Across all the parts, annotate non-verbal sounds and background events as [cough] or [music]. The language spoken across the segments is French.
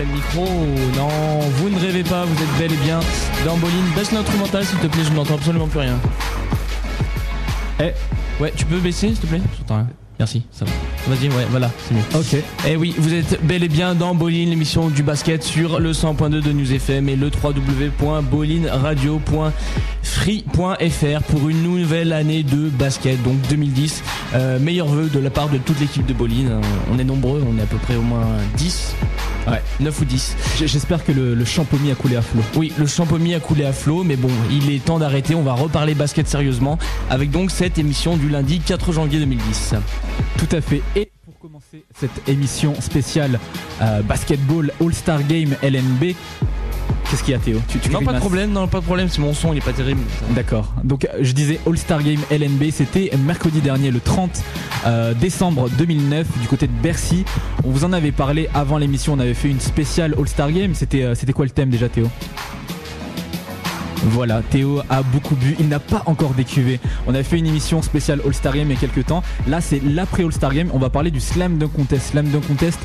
problème micro. Non, vous ne rêvez pas, vous êtes bel et bien dans Boline. Baisse l'instrumental s'il te plaît, je n'entends absolument plus rien. Eh, ouais, tu peux baisser s'il te plaît? Merci, ça va. Vas-y, ouais, voilà, c'est mieux. Ok. Eh oui, vous êtes bel et bien dans Boline, l'émission du basket sur le 100.2 de News FM et le www.bolineradio.free.fr pour une nouvelle année de basket, donc 2010. Euh, meilleurs vœux de la part de toute l'équipe de Boline. On est nombreux, on est à peu près au moins 10. Ouais, 9 ou 10. J- J'espère que le, le champomis a coulé à flot. Oui, le champomis a coulé à flot, mais bon, il est temps d'arrêter. On va reparler basket sérieusement avec donc cette émission du lundi 4 janvier 2010. Tout à fait. Et commencer cette émission spéciale euh, basketball All-Star Game LNB, qu'est-ce qu'il y a Théo? Tu, tu Non, pas de problème, non, pas de problème, c'est mon son, il est pas terrible. D'accord. Donc euh, je disais All-Star Game LNB, c'était mercredi dernier, le 30 euh, décembre 2009, du côté de Bercy. On vous en avait parlé avant l'émission, on avait fait une spéciale All-Star Game. C'était euh, c'était quoi le thème déjà Théo? Voilà, Théo a beaucoup bu, il n'a pas encore décuvé. On avait fait une émission spéciale All-Star Game il y a quelques temps. Là, c'est l'après All-Star Game. On va parler du Slam Dunk Contest. Slam Dunk Contest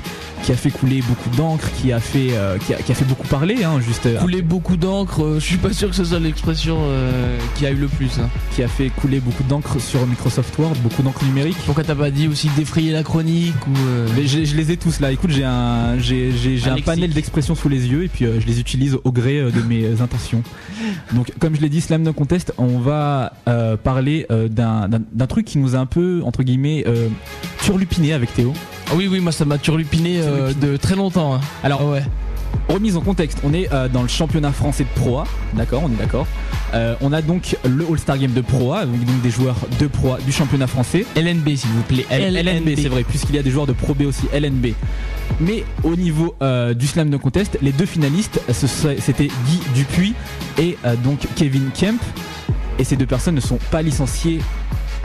qui a fait couler beaucoup d'encre, qui a fait euh, qui, a, qui a fait beaucoup parler, hein, juste euh, Couler beaucoup d'encre, euh, je suis pas sûr que ce soit l'expression euh, qui a eu le plus. hein. qui a fait couler beaucoup d'encre sur Microsoft Word, beaucoup d'encre numérique. Pourquoi t'as pas dit aussi défrayer la chronique ou Mais je, je les ai tous là. Écoute, j'ai un, j'ai, Un panel d'expressions sous les yeux et puis je les utilise au gré de mes intentions. [laughs] Donc, comme je l'ai dit, Slam Dunk Contest, on va euh, parler euh, d'un, truc qui nous a un peu entre guillemets euh, turlupiné avec Théo. Ah oui, oui, moi ça m'a turlupiné de très longtemps. hein. Alors, ouais. Remise en contexte, on est euh, dans le championnat français de Pro A, d'accord, on est d'accord. Euh, on a donc le All-Star Game de Pro A, avec donc des joueurs de Pro A du championnat français. LNB s'il vous plaît. L- LNB, c'est vrai, puisqu'il y a des joueurs de Pro B aussi, LNB. Mais au niveau euh, du slam de contest, les deux finalistes, c'était Guy Dupuis et donc Kevin Kemp. Et ces deux personnes ne sont pas licenciées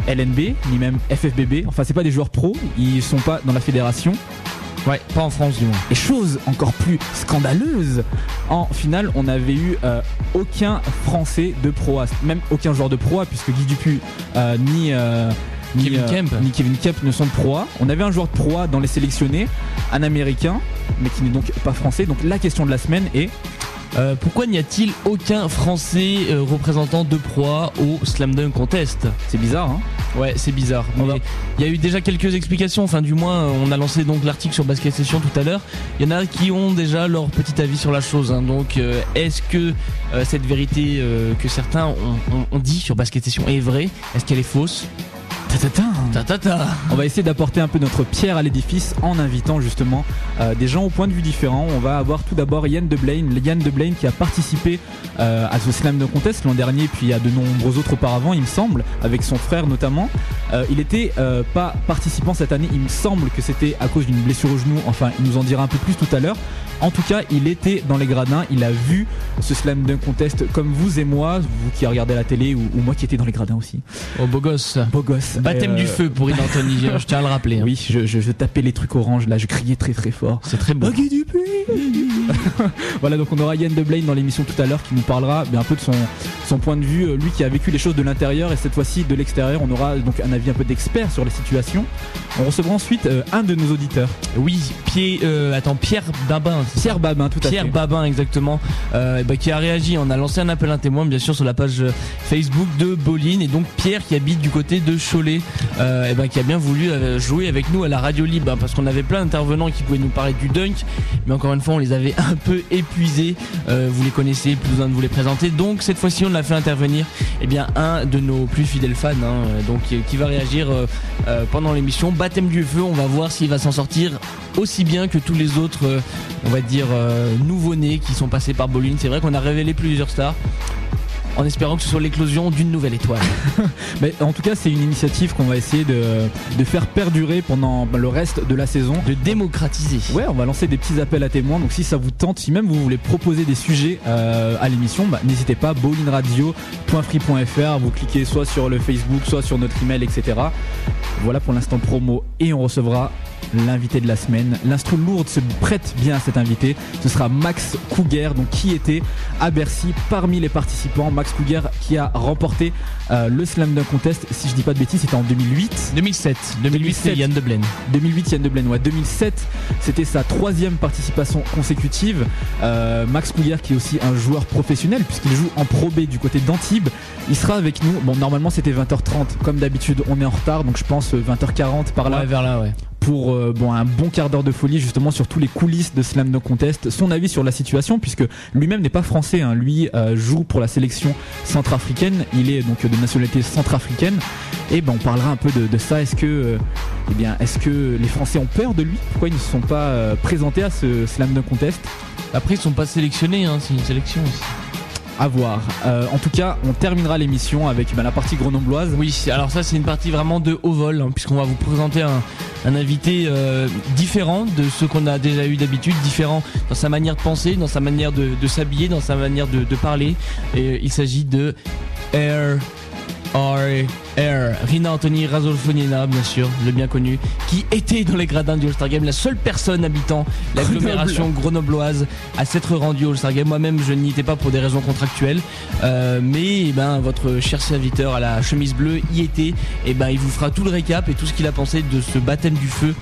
LNB, ni même FFBB. Enfin, c'est pas des joueurs pro, ils sont pas dans la fédération. Ouais, pas en France du moins. Et chose encore plus scandaleuse, en finale, on n'avait eu euh, aucun Français de Pro A, même aucun joueur de Pro A, puisque Guy Dupuis euh, ni, euh, ni, Kevin Kemp. ni Kevin Kemp ne sont de Pro A. On avait un joueur de Pro A dans les sélectionnés, un Américain, mais qui n'est donc pas français. Donc la question de la semaine est Euh, pourquoi n'y a-t-il aucun Français euh, représentant de proie au Slam Dunk Contest c'est bizarre, hein Ouais, c'est bizarre. Il y a eu déjà quelques explications. Enfin, du moins, euh, on a lancé donc l'article sur Basket Session tout à l'heure. Il y en a qui ont déjà leur petit avis sur la chose. hein. Donc, euh, est-ce que cette vérité que certains ont, ont- ont dit sur Basket Session est vraie? Est-ce qu'elle est fausse? Ta ta ta. On va essayer d'apporter un peu notre pierre à l'édifice en invitant justement euh, des gens au point de vue différents. On va avoir tout d'abord Yann Deblaine, Yann Deblaine qui a participé euh, à ce slam de contest l'an dernier, puis il y a de nombreux autres auparavant, il me semble, avec son frère notamment. Euh, il était pas participant cette année, il me semble que c'était à cause d'une blessure au genou. Enfin, il nous en dira un peu plus tout à l'heure. En tout cas, il était dans les gradins, il a vu ce slam dunk contest comme vous et moi, vous qui regardez la télé ou, ou moi qui étais dans les gradins aussi. Oh, beau gosse. Beau gosse. Baptême Et, du euh, feu pour Ida Anthony, je tiens à le rappeler. hein. oui, je, je, je tapais les trucs orange là, je criais très très fort. C'est très beau. Dupuis [laughs] Voilà, donc on aura Yann de Blaine dans l'émission tout à l'heure qui nous parlera bien un peu de son, son point de vue, euh, lui qui a vécu les choses de l'intérieur et cette fois-ci de l'extérieur. On aura donc un avis un peu d'expert sur les situations. On recevra ensuite euh, un de nos auditeurs, Oui, Pierre, euh, attends, Pierre Babin. Pierre Babin, tout à Pierre fait. Babin exactement euh, bah, qui a réagi on a lancé un appel à un témoin bien sûr sur la page euh, Facebook de Boline et donc Pierre qui habite du côté de Cholet euh, et ben, qui a bien voulu euh, jouer avec nous à la radio libre hein, parce qu'on avait plein d'intervenants qui pouvaient nous parler du dunk mais encore une fois on les avait [laughs] un peu épuisés. Euh, vous les connaissez plus besoin de vous les présenter. Donc cette fois-ci on a fait intervenir eh bien un de nos plus fidèles fans hein, donc qui, va réagir pendant l'émission. Baptême du feu on va voir s'il va s'en sortir aussi bien que tous les autres on va dire nouveau-nés qui sont passés par Boline. C'est vrai qu'on a révélé plusieurs stars en espérant que ce soit l'éclosion d'une nouvelle étoile. [laughs] Mais en tout cas, c'est une initiative qu'on va essayer de, de faire perdurer pendant le reste de la saison. De démocratiser. Ouais, on va lancer des petits appels à témoins. Donc si ça vous tente, si même vous voulez proposer des sujets euh, à l'émission, bah, n'hésitez pas. bowlinradio.free.fr. Vous cliquez soit sur le Facebook, soit sur notre email, etc. Voilà pour l'instant promo et on recevra l'invité de la semaine. L'instru lourde se prête bien à cet invité. Ce sera Max Cougar, donc qui était à Bercy parmi les participants. Max Cougar qui a remporté euh, le Slam Dunk Contest. Si je dis pas de bêtises, c'était en 2008. 2007. 2008, c'est Yann de Blaine. 2008, Yann de Blaine. Ouais, 2007, c'était sa troisième participation consécutive. Euh, Max Cougar qui est aussi un joueur professionnel puisqu'il joue en Pro B du côté d'Antibes. Il sera avec nous. Bon, normalement c'était 20h30 comme d'habitude. On est en retard, donc je pense 20h40 par là. Ouais, vers là, ouais pour euh, un bon quart d'heure de folie justement sur tous les coulisses de Slam No Contest, son avis sur la situation puisque lui-même n'est pas français, hein. lui euh, joue pour la sélection centrafricaine, il est donc de nationalité centrafricaine. Et ben on parlera un peu de, ça. Est-ce que euh, eh bien est-ce que les Français ont peur de lui? Pourquoi ils ne se sont pas présentés à ce Slam No Contest? Après ils sont pas sélectionnés, hein, c'est une sélection aussi à voir. Euh, en tout cas, on terminera l'émission avec bah, la partie grenobloise. Oui, alors ça c'est une partie vraiment de haut vol, hein, puisqu'on va vous présenter un, invité euh, différent de ce qu'on a déjà eu d'habitude, différent dans sa manière de penser, dans sa manière de, s'habiller, dans sa manière de, parler. Et il s'agit de Air. Rina Anthony Razolfonina, bien sûr, le bien connu, qui était dans les gradins du All-Star Game, la seule personne habitant l'agglomération grenobloise à s'être rendue au All-Star Game. Moi-même, je n'y étais pas pour des raisons contractuelles, euh, mais eh ben, votre cher serviteur à la chemise bleue y était. Et eh ben, il vous fera tout le récap et tout ce qu'il a pensé de ce baptême du feu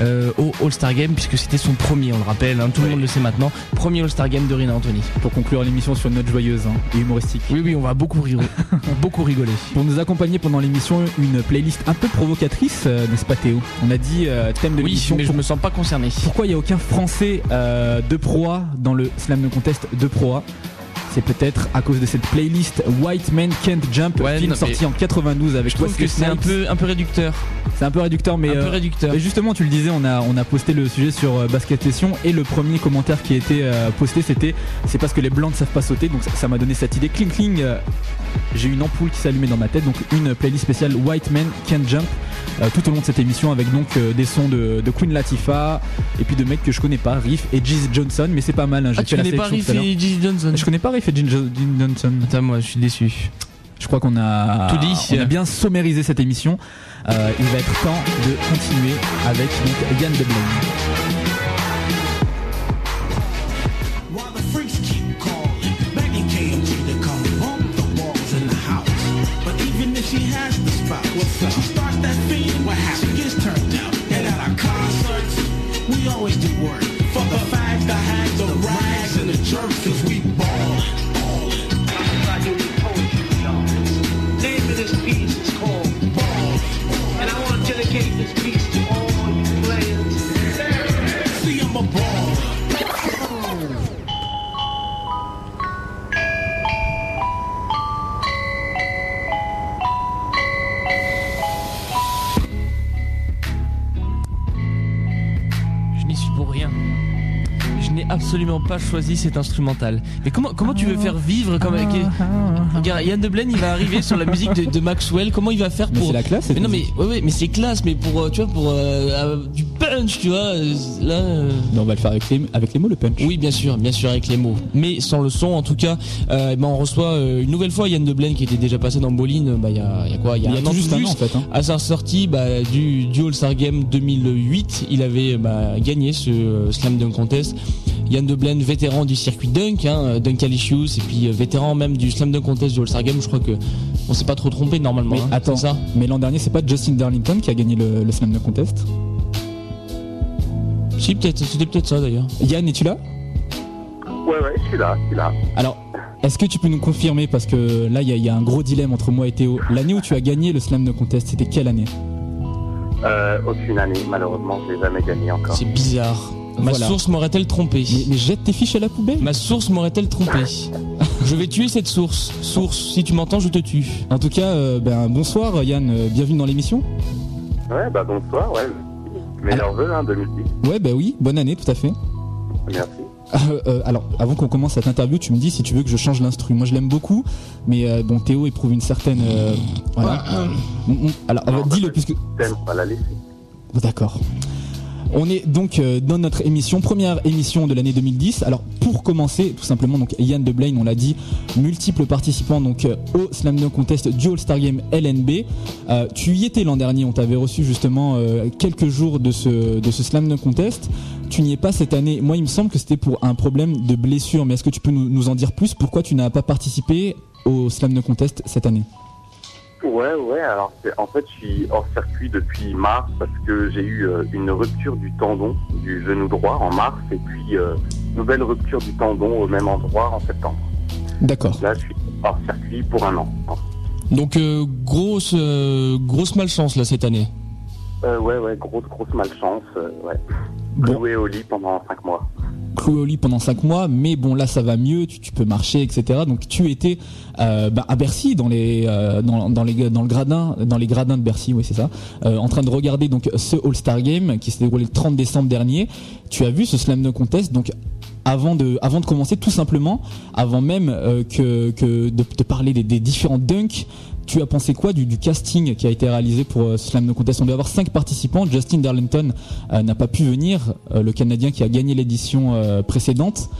euh, au All-Star Game puisque c'était son premier, on le rappelle, hein, tout le monde le sait maintenant, premier All-Star Game de Rina Anthony. Pour conclure l'émission sur une note joyeuse hein, et humoristique. Oui, oui, on va beaucoup, rigoler, [laughs] beaucoup rigoler. Pour nous accompagner pendant l'émission, une playlist un peu provocatrice, euh, n'est-ce pas Théo? On a dit euh, thème de l'émission. Oui, mais je me sens pas concerné. Pourquoi il n'y a aucun Français de proie dans le Slam de Contest de proie? C'est peut-être à cause de cette playlist White Men Can't Jump, film sorti en 92 avec Je trouve que c'est un peu, un peu réducteur. C'est un peu réducteur, mais, un peu euh, réducteur. justement, tu le disais, on a, on a posté le sujet sur euh, Basket Session et le premier commentaire qui a été euh, posté, c'était c'est parce que les blancs ne savent pas sauter. Donc ça m'a donné cette idée. Cling cling, j'ai une ampoule qui s'allumait dans ma tête. Donc une playlist spéciale White Men Can't Jump tout au long de cette émission avec donc des sons de, Queen Latifah et puis de mecs que je connais pas, Riff et Jeez Johnson. Mais c'est pas mal. Hein, ah, tu connais pas Riff et Jeez Johnson Je connais pas Riff et Jeez Johnson. Attends, moi je suis déçu. Je crois qu'on a, Tout dit, on a bien sommérisé cette émission. Euh, il va être temps de continuer avec donc, Yann she has the spot. What's up? She starts that fiend, what happens? She gets turned out. And at our concerts, we always do work. Absolument pas choisi cet instrumental. Mais comment, comment tu veux faire vivre comme Regarde, Yann de il va arriver sur la musique de, Maxwell. Comment il va faire pour C'est la classe. Mais non, mais ouais, ouais mais c'est classe. Mais pour euh, tu vois, pour euh, euh, du punch, tu vois. Là. Non, on va le faire avec les, avec les mots, le punch. Oui, bien sûr, bien sûr, avec les mots. Mais sans le son, en tout cas, ben on reçoit une nouvelle fois Yann de qui était déjà passé dans Boline. Bah, il y a, y a quoi? Il y a, un an juste un an en fait. Hein. À sa sortie bah, du, du All-Star Game 2008, il avait bah, gagné ce Slam Dunk Contest. Yann de vétéran du circuit dunk, hein, Dunk Alicius, et puis euh, vétéran même du Slam Dunk Contest du All-Star Game. Je crois que on s'est pas trop trompé normalement. Mais hein, attends, ça. Mais l'an dernier, c'est pas Justin Darlington qui a gagné le, Slam Dunk Contest? Si, peut-être, c'était peut-être ça d'ailleurs. Yann, es-tu là? Ouais, ouais, je suis là, je suis là. Alors, est-ce que tu peux nous confirmer, parce que là, il y, a un gros dilemme entre moi et Théo. L'année où tu as gagné le Slam Dunk Contest, c'était quelle année? Euh, Aucune année, malheureusement, je l'ai jamais gagné encore. C'est bizarre. Ma source m'aurait-elle trompé mais, jette tes fiches à la poubelle Ma source m'aurait-elle trompé [laughs] Je vais tuer cette source. Source, si tu m'entends, je te tue. En tout cas, euh, ben, bonsoir Yann, euh, bienvenue dans l'émission. Ouais, bah bonsoir, ouais. Meilleur vœu, hein, 2010. Ouais, bah oui, bonne année, tout à fait. Merci. Euh, alors, avant qu'on commence cette interview, tu me dis si tu veux que je change l'instru. Moi, je l'aime beaucoup, mais bon, Théo éprouve une certaine. voilà. alors, dis-le puisque. Pas la laisser. D'accord. On est donc euh, dans notre émission, première émission de l'année 2010. Alors pour commencer, tout simplement, donc Yann De Blaine, on l'a dit, multiples participants donc euh, au Slam Dunk Contest du All-Star Game LNB. Euh, tu y étais l'an dernier, on t'avait reçu justement quelques jours de ce, de ce Slam Dunk Contest. Tu n'y es pas cette année. Moi, il me semble que c'était pour un problème de blessure, mais est-ce que tu peux nous, nous en dire plus? Pourquoi tu n'as pas participé au Slam Dunk Contest cette année? Ouais, ouais, alors c'est- en fait, je suis hors circuit depuis mars parce que j'ai eu euh, une rupture du tendon du genou droit en mars et puis euh, nouvelle rupture du tendon au même endroit en septembre. D'accord. Là, je suis hors circuit pour un an. Donc euh, grosse euh, grosse malchance là cette année. Euh, ouais, ouais, grosse, grosse malchance, ouais. Bon. Au lit pendant 5 mois. Au lit pendant 5 mois, mais bon là ça va mieux, tu, peux marcher, etc. Donc tu étais euh, bah, à Bercy dans les euh, dans, dans le gradin dans les gradins de Bercy, oui c'est ça, euh, en train de regarder donc ce All Star Game qui s'est déroulé le 30 décembre dernier. Tu as vu ce Slam Dunk Contest donc avant de avant de commencer tout simplement, avant même euh, que que de te parler des, des différents dunks. Tu as pensé quoi du, du casting qui a été réalisé pour euh, Slam Dunk Contest? On doit avoir cinq participants. Justin Darlington euh, n'a pas pu venir, le Canadien qui a gagné l'édition précédente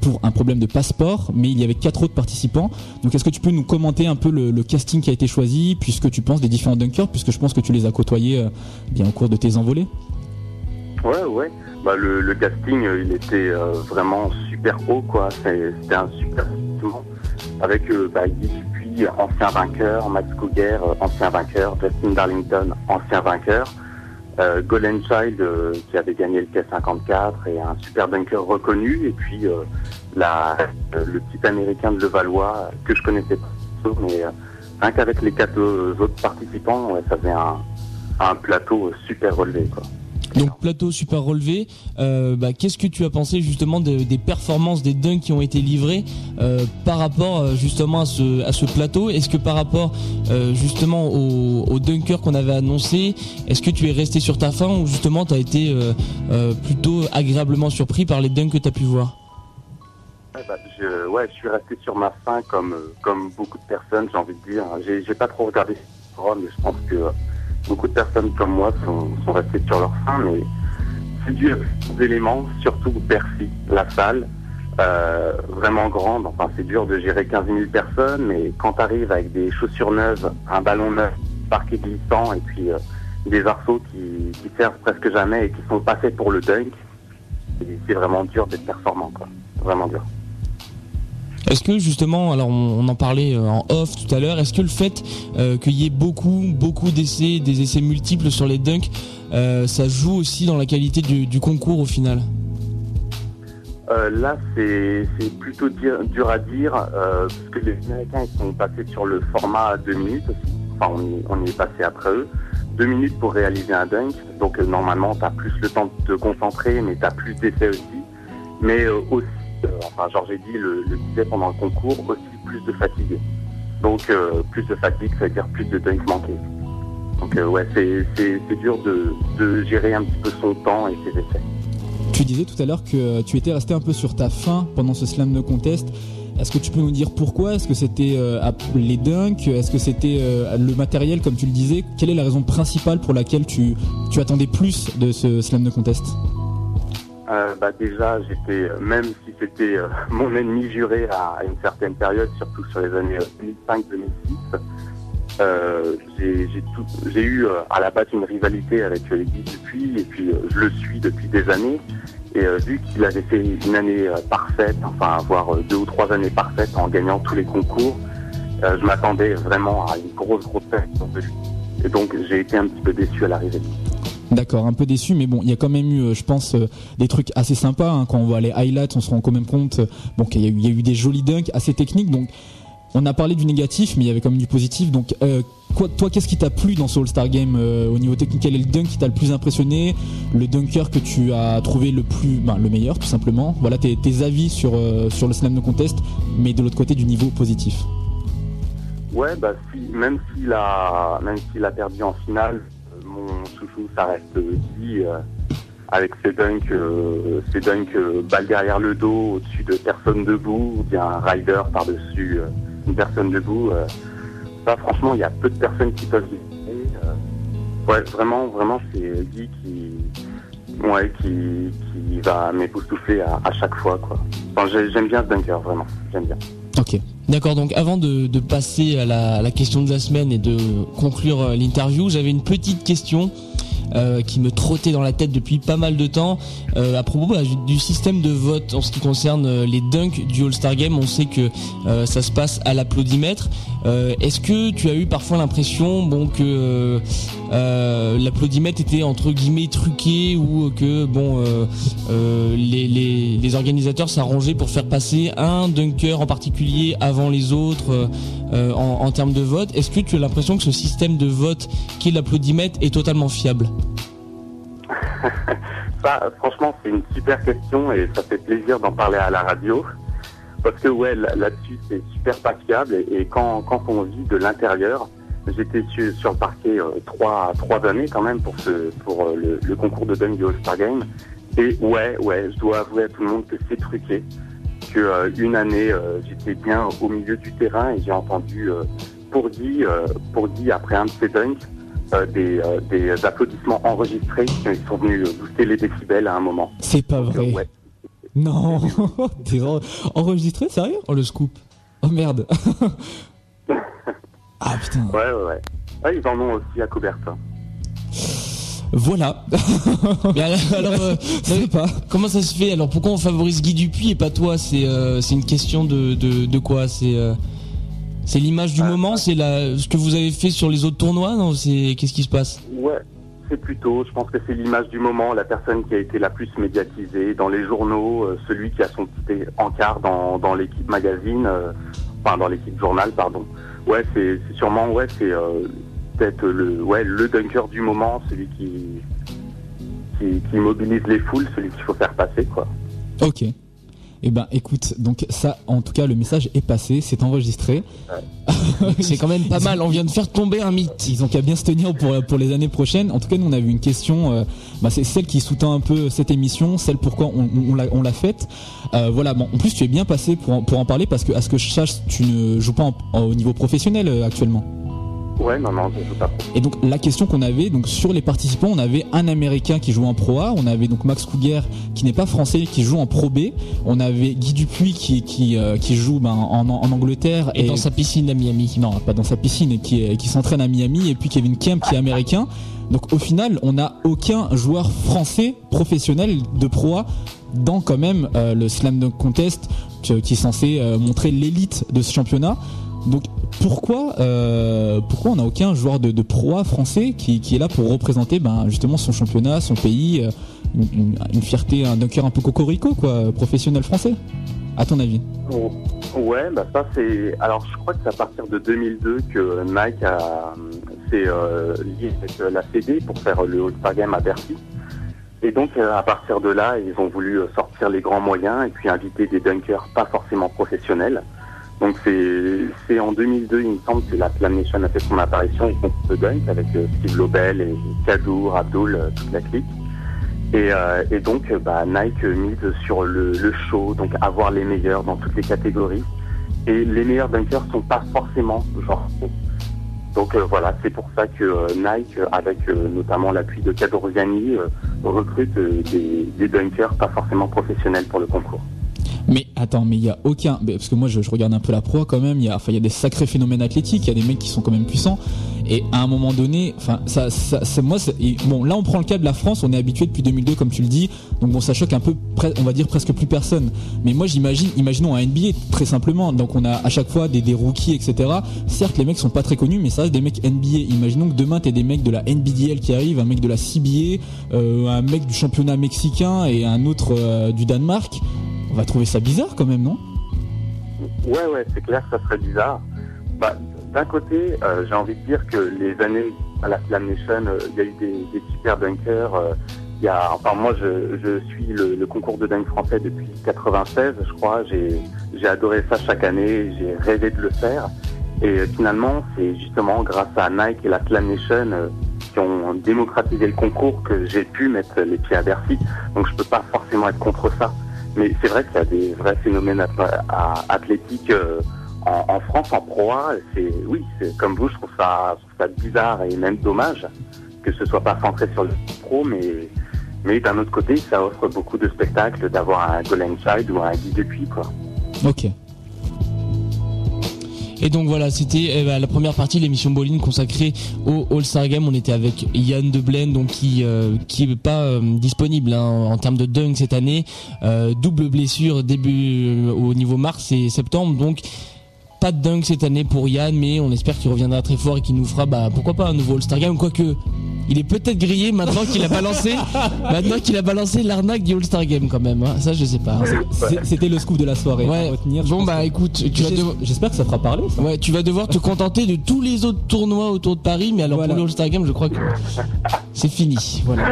pour un problème de passeport, mais il y avait quatre autres participants. Donc est-ce que tu peux nous commenter un peu le, casting qui a été choisi, puisque tu penses des différents dunkers, puisque je pense que tu les as côtoyés bien au cours de tes envolées? Ouais, ouais. Bah, le, casting, euh, il était euh, vraiment super haut, quoi. C'était un super tour avec euh, bah, Guy Dupuis, ancien vainqueur, Max Cougar, euh, ancien vainqueur, Justin Darlington, ancien vainqueur, Golden Child qui avait gagné le K54 et un super dunker reconnu, et puis la, le petit américain de Levallois que je connaissais pas, mais rien qu'avec les quatre autres participants, ça faisait un, un plateau super relevé, quoi. Donc plateau super relevé. Euh, bah, Qu'est-ce que tu as pensé justement de- des performances des dunks qui ont été livrés euh, par rapport euh, justement à ce, à ce plateau? Est-ce que par rapport euh, justement au, au dunker qu'on avait annoncé, est-ce que tu es resté sur ta fin ou justement tu as été euh, euh, plutôt agréablement surpris par les dunks que tu as pu voir? Ouais, bah, je, ouais, je suis resté sur ma faim comme, comme beaucoup de personnes, j'ai envie de dire. J'ai j'ai pas trop regardé ce forum, mais je pense que euh, beaucoup de personnes comme moi sont, restées sur leur faim, mais c'est dû aux éléments, surtout Bercy, la salle, euh, vraiment grande. Enfin, c'est dur de gérer 15 000 personnes, mais quand tu avec des chaussures neuves, un ballon neuf, parquet glissant, et puis euh, des arceaux qui, servent presque jamais et qui sont pas faits pour le dunk, c'est vraiment dur d'être performant, quoi. Vraiment dur. Est-ce que justement, alors on, en parlait euh, en off tout à l'heure, est-ce que le fait euh, qu'il y ait beaucoup, beaucoup d'essais, des essais multiples sur les dunks, euh, ça joue aussi dans la qualité du, concours au final? Là, c'est plutôt dur, à dire, parce que les Américains sont passés sur le format à deux minutes aussi. Enfin, on y, on est passé après eux. Deux minutes pour réaliser un dunk. Donc, normalement, tu as plus le temps de te concentrer, mais tu as plus d'essais aussi. Mais aussi, enfin, Georges dit le, le disait pendant le concours, aussi plus de fatigue. Donc, euh, plus de fatigue, ça veut dire plus de dunks manqués. Donc, euh, ouais, c'est dur de, de gérer un petit peu son temps et ses essais. Tu disais tout à l'heure que euh, tu étais resté un peu sur ta faim pendant ce Slam Dunk Contest. Est-ce que tu peux nous dire pourquoi? Est-ce que c'était euh, les dunks? Est-ce que c'était euh, le matériel, comme tu le disais? Quelle est la raison principale pour laquelle tu, tu attendais plus de ce Slam Dunk Contest? Euh, bah déjà, j'étais, même si c'était euh, [laughs] mon ennemi juré à, une certaine période, surtout sur les années euh, 2005-2006, euh, j'ai eu euh, à la base une rivalité avec euh, Guy Dupuis et puis euh, je le suis depuis des années. Et euh, vu qu'il avait fait une année euh, parfaite, enfin voire euh, deux ou trois années parfaites en gagnant tous les concours, euh, je m'attendais vraiment à une grosse grosse pression de lui. Et donc j'ai été un petit peu déçu à l'arrivée. D'accord, un peu déçu, mais bon, il y a quand même eu, euh, je pense, euh, des trucs assez sympas. hein. Quand on voit les highlights, on se rend quand même compte euh, bon, qu'il y, a eu- des jolis dunks assez techniques. Donc, on a parlé du négatif, mais il y avait quand même du positif. Donc, toi, qu'est-ce qui t'a plu dans ce All-Star Game au niveau technique? Quel est le dunk qui t'a le plus impressionné? Le dunker que tu as trouvé le plus, ben, le meilleur, tout simplement. Voilà tes, avis sur, le slam de contest, mais de l'autre côté du niveau positif. Ouais, bah même s'il a, même s'il a perdu en finale, mon chouchou, ça reste Guy, euh, avec ses dunks, euh, euh, balle derrière le dos, au-dessus de personne debout, ou bien un rider par-dessus euh, une personne debout. ça, franchement, il y a peu de personnes qui peuvent. Euh, ouais, vraiment, vraiment, c'est Guy qui, ouais, qui, qui va m'époustoufler à, chaque fois. Enfin, j'ai- j'aime bien ce dunker, vraiment. J'aime bien. Ok. D'accord, donc avant de, passer à la, à la question de la semaine et de conclure euh, l'interview, j'avais une petite question euh, qui me trottait dans la tête depuis pas mal de temps euh, à propos bah, du, système de vote en ce qui concerne euh, les dunks du All-Star Game. On sait que ça se passe à l'applaudimètre. Est-ce que tu as eu parfois l'impression bon que l'applaudimètre était entre guillemets truqué ou que bon les, organisateurs s'arrangeaient pour faire passer un dunker en particulier avant les autres en termes de vote? Est-ce que tu as l'impression que ce système de vote qui est l'applaudimètre est totalement fiable? Ça, franchement, c'est une super question et ça fait plaisir d'en parler à la radio. Parce que, ouais, là- là-dessus, c'est super pas fiable. Et, quand, quand on vit de l'intérieur, j'étais sur, le parquet euh, trois, trois années quand même pour, ce, pour euh, le, concours de dunk du All-Star Game. Et ouais, ouais, je dois avouer à tout le monde que c'est truqué. Que euh, une année, j'étais bien au milieu du terrain et j'ai entendu pour euh, pour après un de ces dunks, euh, des, euh, des applaudissements enregistrés qui sont venus booster les décibels à un moment. C'est pas vrai. ouais. Non. [laughs] Enregistré, sérieux? Oh le scoop Oh merde. [laughs] ah putain. Ouais, ouais, ouais. Ouais, ils en ont aussi à Coubertin. Voilà. [laughs] Mais alors, alors, euh, sais pas. comment ça se fait? Alors pourquoi on favorise Guy Dupuis et pas toi? C'est euh, c'est une question de, de, de quoi? C'est euh, c'est l'image du Ah, moment. C'est la ce que vous avez fait sur les autres tournois Non C'est qu'est-ce qui se passe? Ouais, c'est plutôt, je pense que c'est l'image du moment, la personne qui a été la plus médiatisée dans les journaux, euh, celui qui a son petit encart dans, dans l'équipe magazine, euh, enfin dans l'équipe journal, pardon. Ouais, c'est c'est sûrement, ouais, c'est euh, peut-être le, ouais, le dunker du moment, celui qui, qui, qui mobilise les foules, celui qu'il faut faire passer, quoi. Ok. Eh ben écoute, donc ça, en tout cas, le message est passé, c'est enregistré. [laughs] C'est quand même pas mal. On vient de faire tomber un mythe. Ils ont qu'à bien se tenir pour, pour les années prochaines. En tout cas, nous, on a vu une question, euh, bah, c'est celle qui sous-tend un peu cette émission, celle pourquoi on, on, on l'a- on l'a faite. Euh, voilà, bon, en plus, tu es bien passé pour, en- pour en parler parce que, à ce que je sache, tu ne joues pas en- en- au niveau professionnel euh, actuellement. Ouais, non, non, je joue pas. Et donc la question qu'on avait, donc sur les participants, on avait un Américain qui joue en Pro A, on avait donc Max Couguer qui n'est pas français, qui joue en Pro B, on avait Guy Dupuis qui qui, euh, qui joue ben, en, en Angleterre Et dans sa piscine à Miami. non pas dans sa piscine et qui qui s'entraîne à Miami, et puis Kevin Kemp qui est américain. Donc au final, on n'a aucun joueur français professionnel de Pro A dans quand même euh, le Slam Dunk Contest qui, qui est censé euh, montrer l'élite de ce championnat. Donc pourquoi euh, pourquoi on n'a aucun joueur de, de Pro A français qui, est là pour représenter ben, justement son championnat, son pays, euh, une, fierté, un dunker un peu cocorico quoi, professionnel français À ton avis? Oh, Ouais, bah ça c'est. Alors je crois que c'est à partir de 2002 que Nike a s'est euh, lié avec la CD pour faire le All-Star Game à Bercy. Et donc à partir de là, ils ont voulu sortir les grands moyens et puis inviter des dunkers pas forcément professionnels. Donc c'est en 2002, il me semble, que la Slam Nation a fait son apparition au concours de dunk avec euh, Steve Lobel et Kadour, Abdul, euh, toute la clique. Et, euh, donc, bah, Nike mise sur le, show, donc avoir les meilleurs dans toutes les catégories. Et les meilleurs dunkers sont pas forcément genre. Donc voilà, c'est pour ça que Nike, avec notamment l'appui de Cadorziani, recrute des, des dunkers pas forcément professionnels pour le concours. Mais attends, mais il y a aucun, parce que moi je, regarde un peu la pro quand même. Il y a, enfin y a des sacrés phénomènes athlétiques. Il y a des mecs qui sont quand même puissants. Et à un moment donné, enfin ça, ça, moi, bon là on prend le cas de la France. On est habitué depuis 2002 comme tu le dis. Donc bon ça choque un peu, on va dire presque plus personne. Mais moi j'imagine, imaginons un NBA très simplement. Donc on a à chaque fois des, des rookies etc. Certes les mecs sont pas très connus, mais ça reste des mecs NBA. Imaginons que demain t'es des mecs de la NBDL qui arrivent, un mec de la CBA, euh, un mec du championnat mexicain et un autre euh, du Danemark. On va trouver ça bizarre quand même, non? Ouais, ouais, c'est clair ça serait bizarre. Bah, D'un côté, euh, j'ai envie de dire que les années à la Slam Nation, euh, il y a eu des, super dunkers. euh, y a, enfin, moi, je, suis le, concours de dunk français depuis 96, je crois. J'ai adoré ça chaque année. J'ai rêvé de le faire. Et finalement, c'est justement grâce à Nike et la Slam Nation qui ont démocratisé le concours que j'ai pu mettre les pieds à Bercy. Donc, je peux pas forcément être contre ça. Mais c'est vrai qu'il y a des vrais phénomènes à- athlétiques euh, en, en France, en Pro A. C'est oui, comme vous, je trouve ça, je trouve ça bizarre et même dommage que ce soit pas centré sur le pro, mais Mais d'un autre côté, ça offre beaucoup de spectacles d'avoir un Golden Child ou un Guy depuis, quoi. Ok. Et donc voilà, c'était eh ben, la première partie de l'émission Bowling consacrée au All-Star Game. On était avec Yann Deblaine, donc qui euh, qui pas euh, disponible hein, en termes de dunk cette année. Euh, double blessure début au niveau mars et septembre, donc pas de dunk cette année pour Yann, mais on espère qu'il reviendra très fort et qu'il nous fera, bah pourquoi pas un nouveau All-Star Game, quoique il est peut-être grillé maintenant qu'il a balancé, [laughs] maintenant qu'il a balancé l'arnaque du All-Star Game quand même. hein. Ça, je sais pas. C'est- C'était le scoop de la soirée. Ouais. à retenir. Je Bon pense bah que- écoute, tu vas J'es- devoir, J'espère que ça fera parler. ça. ouais, tu vas devoir te contenter de tous les autres tournois autour de Paris, mais alors Voilà. pour le All-Star Game, je crois que c'est fini. Voilà.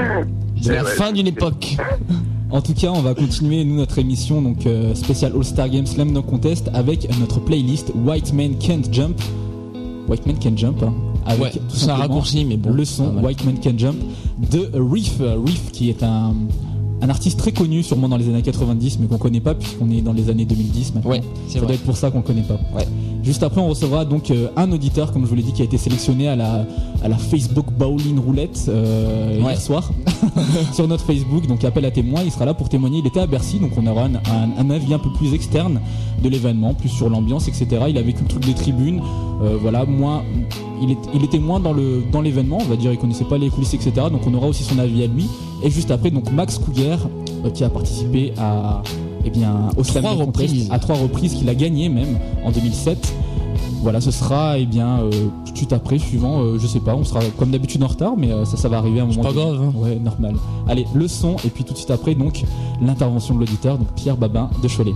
C'est la fin d'une époque. [laughs] En tout cas, on va continuer nous notre émission donc euh, spéciale All Star Games Slam Dunk Contest avec notre playlist White Man Can't Jump. White Man Can't Jump. hein, avec Ouais, tout raccourci, mais bon. le son. White Man Can't Jump de Reef. Reef qui est un un artiste très connu sûrement dans les années 90 mais qu'on connaît pas puisqu'on est dans les années 2010 maintenant. Ouais, c'est Ça doit vrai. être pour ça qu'on connaît pas. Ouais. Juste après, on recevra donc euh, un auditeur, comme je vous l'ai dit, qui a été sélectionné à la, à la Facebook Bowling Roulette euh, Ouais. hier soir [laughs] sur notre Facebook. Donc appel à témoin, il sera là pour témoigner. Il était à Bercy, donc on aura un, un- un avis un peu plus externe de l'événement, plus sur l'ambiance, etc. Il a vécu le truc des tribunes. Euh, voilà, moins, il, est- il était moins dans le dans l'événement, on va dire. Il connaissait pas les coulisses, etc. Donc on aura aussi son avis à lui. Et juste après, donc Max Couguer, euh, qui a participé à eh bien, au Slam Contest, à trois reprises, qu'il a gagné même en 2007. Voilà, ce sera eh bien euh, tout de suite après, suivant, euh, je sais pas, on sera comme d'habitude en retard, mais euh, ça, ça va arriver à un moment. pas donné. grave, hein. Ouais, normal. Allez, le son et puis tout de suite après donc l'intervention de l'auditeur, donc Pierre Babin de Cholet.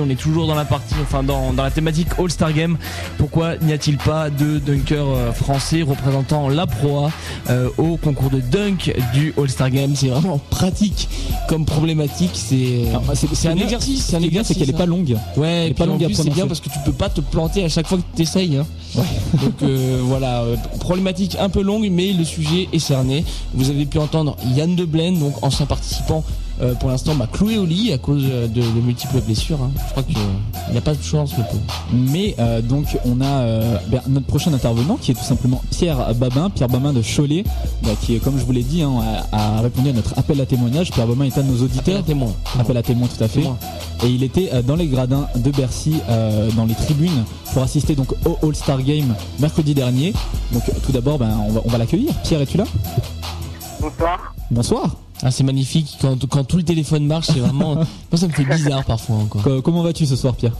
On est toujours dans la partie, enfin dans, dans la thématique All-Star Game. Pourquoi n'y a-t-il pas de dunker euh, français représentant la proie euh, au concours de dunk du All-Star Game? C'est vraiment pratique comme problématique, c'est c'est- c'est un exercice, c'est un Ce qui est bien, c'est exercice. qu'elle est pas longue. Ouais, et pas longue c'est bien parce que tu peux pas te planter à chaque fois que tu essayes. Hein. Donc euh, voilà, euh, problématique un peu longue, mais le sujet est cerné. Vous avez pu entendre Yann Deblaine, donc ancien participant euh, pour l'instant bah, cloué au lit à cause euh, de, de multiples blessures. hein. Je crois qu'il n'y a pas de chance le pauvre. Mais euh, donc on a euh, ben, notre prochain intervenant qui est tout simplement Pierre Babin, Pierre Babin de Cholet, bah, qui est comme je vous l'ai dit hein, a, a répondu à notre appel à témoignage. Pierre Babin est un de nos Appel auditeurs. à témoin. Appel à témoin tout à fait. Témoin. Et il était euh, dans les gradins de Bercy, euh, dans les tribunes, pour assister donc au All-Star Game mercredi dernier. Donc euh, tout d'abord, ben, on va, on va l'accueillir. Pierre, es-tu là? Bonsoir. Bonsoir. Ah, c'est magnifique quand, quand tout le téléphone marche, c'est vraiment. [laughs] Moi, ça me fait bizarre parfois encore. Co- comment vas-tu ce soir, Pierre?